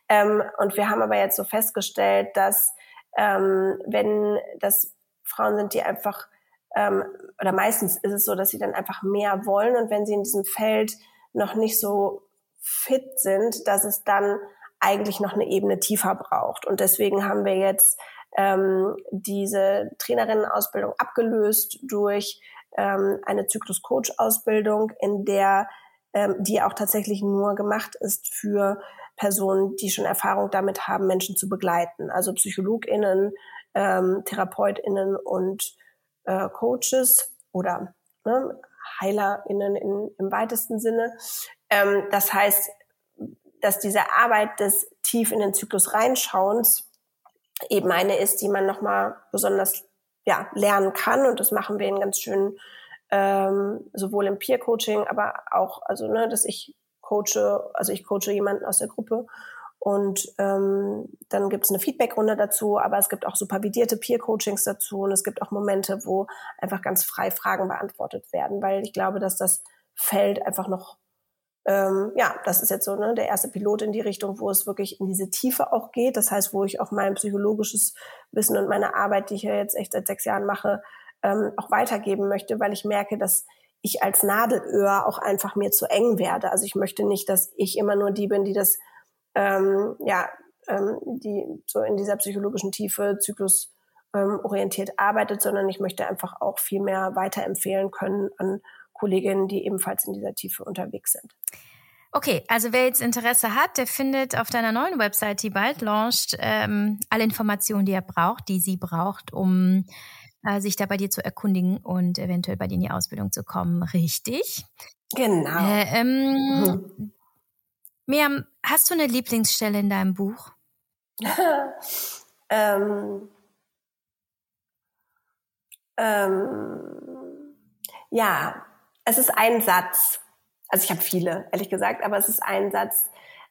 Ähm, und wir haben aber jetzt so festgestellt, dass ähm, wenn das Frauen sind, die einfach ähm, oder meistens ist es so, dass sie dann einfach mehr wollen und wenn sie in diesem Feld noch nicht so fit sind, dass es dann eigentlich noch eine Ebene tiefer braucht. Und deswegen haben wir jetzt ähm, diese Trainerinnenausbildung abgelöst durch ähm, eine Zyklus-Coach-Ausbildung, in der ähm, die auch tatsächlich nur gemacht ist für Personen, die schon Erfahrung damit haben, Menschen zu begleiten. Also PsychologInnen, ähm, TherapeutInnen und äh, Coaches oder ne, HeilerInnen in, im weitesten Sinne. Ähm, das heißt, dass diese Arbeit des tief in den Zyklus reinschauens eben eine ist, die man nochmal besonders ja, lernen kann. Und das machen wir in ganz schön ähm, sowohl im Peer-Coaching, aber auch, also ne, dass ich coache, also ich coache jemanden aus der Gruppe und ähm, dann gibt es eine Feedbackrunde dazu, aber es gibt auch supervidierte Peer-Coachings dazu und es gibt auch Momente, wo einfach ganz frei Fragen beantwortet werden, weil ich glaube, dass das Feld einfach noch, ähm, ja, das ist jetzt so ne, der erste Pilot in die Richtung, wo es wirklich in diese Tiefe auch geht. Das heißt, wo ich auch mein psychologisches Wissen und meine Arbeit, die ich ja jetzt echt seit sechs Jahren mache, ähm, auch weitergeben möchte, weil ich merke, dass ich als Nadelöhr auch einfach mir zu eng werde. Also ich möchte nicht, dass ich immer nur die bin, die das ähm, ja, ähm, die so in dieser psychologischen Tiefe Zyklus ähm, orientiert arbeitet, sondern ich möchte einfach auch viel mehr weiterempfehlen können an Kolleginnen, die ebenfalls in dieser Tiefe unterwegs sind. Okay, also wer jetzt Interesse hat, der findet auf deiner neuen Website, die bald launcht, ähm, alle Informationen, die er braucht, die sie braucht, um äh, sich da bei dir zu erkundigen und eventuell bei dir in die Ausbildung zu kommen. Richtig? Genau. Äh, ähm, mhm. Miriam, hast du eine Lieblingsstelle in deinem Buch? *laughs* ähm, ähm, ja, es ist ein Satz. Also ich habe viele, ehrlich gesagt, aber es ist ein Satz,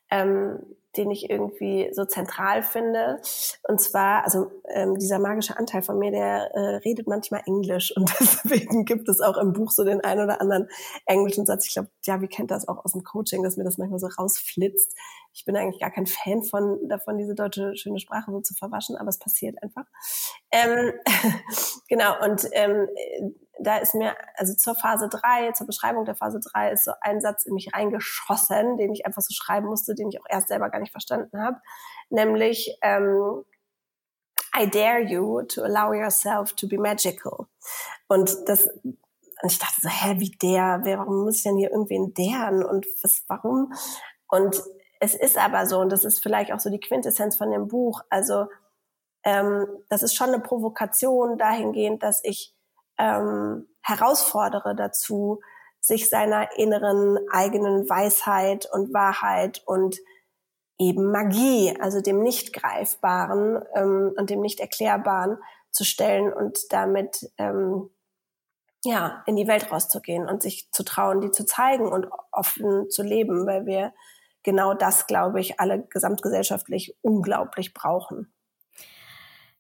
ähm, den ich irgendwie so zentral finde. Und zwar, also ähm, dieser magische Anteil von mir, der äh, redet manchmal Englisch und *laughs* deswegen gibt es auch im Buch so den einen oder anderen englischen Satz. Ich glaube, ja, wie kennt das auch aus dem Coaching, dass mir das manchmal so rausflitzt. Ich bin eigentlich gar kein Fan von davon, diese deutsche schöne Sprache so zu verwaschen, aber es passiert einfach. Ähm, *laughs* genau, und ähm, da ist mir, also zur Phase 3, zur Beschreibung der Phase 3 ist so ein Satz in mich reingeschossen, den ich einfach so schreiben musste, den ich auch erst selber gar nicht verstanden habe, nämlich ähm, I dare you to allow yourself to be magical. Und das, und ich dachte so, hä, wie der, warum muss ich denn hier irgendwen deren und was, warum? Und es ist aber so, und das ist vielleicht auch so die Quintessenz von dem Buch, also ähm, das ist schon eine Provokation dahingehend, dass ich ähm, herausfordere dazu, sich seiner inneren eigenen Weisheit und Wahrheit und eben Magie, also dem nicht greifbaren ähm, und dem nicht erklärbaren zu stellen und damit ähm, ja in die Welt rauszugehen und sich zu trauen, die zu zeigen und offen zu leben, weil wir genau das, glaube ich, alle gesamtgesellschaftlich unglaublich brauchen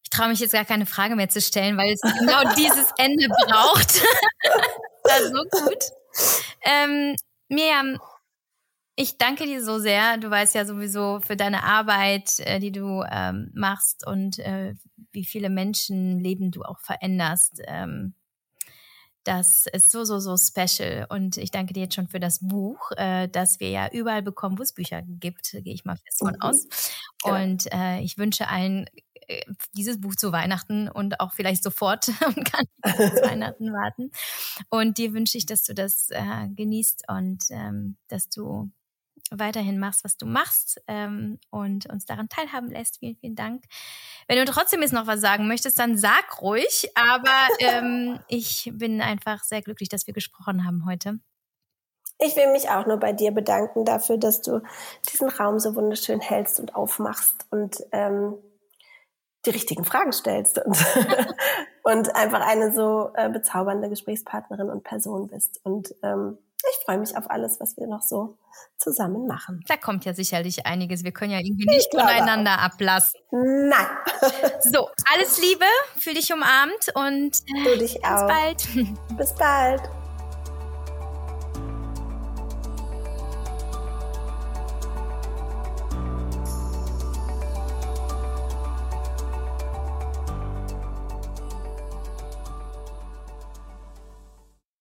ich traue mich jetzt gar keine Frage mehr zu stellen, weil es genau *laughs* dieses Ende braucht. *laughs* das war so gut. Ähm, Miriam, ich danke dir so sehr. Du weißt ja sowieso für deine Arbeit, äh, die du ähm, machst und äh, wie viele Menschenleben du auch veränderst. Ähm, das ist so, so, so special. Und ich danke dir jetzt schon für das Buch, äh, das wir ja überall bekommen, wo es Bücher gibt, gehe ich mal fest von mhm. aus. Und äh, ich wünsche allen dieses Buch zu Weihnachten und auch vielleicht sofort *laughs* und kann bis *laughs* Weihnachten warten. Und dir wünsche ich, dass du das äh, genießt und ähm, dass du weiterhin machst, was du machst ähm, und uns daran teilhaben lässt. Vielen, vielen Dank. Wenn du trotzdem jetzt noch was sagen möchtest, dann sag ruhig. Aber ähm, *laughs* ich bin einfach sehr glücklich, dass wir gesprochen haben heute. Ich will mich auch nur bei dir bedanken dafür, dass du diesen Raum so wunderschön hältst und aufmachst und ähm, die richtigen Fragen stellst und, *laughs* und einfach eine so äh, bezaubernde Gesprächspartnerin und Person bist. Und ähm, ich freue mich auf alles, was wir noch so zusammen machen. Da kommt ja sicherlich einiges. Wir können ja irgendwie nicht voneinander ablassen. Nein. *laughs* so, alles Liebe, fühl dich umarmt und du dich bis auch. bald. Bis bald.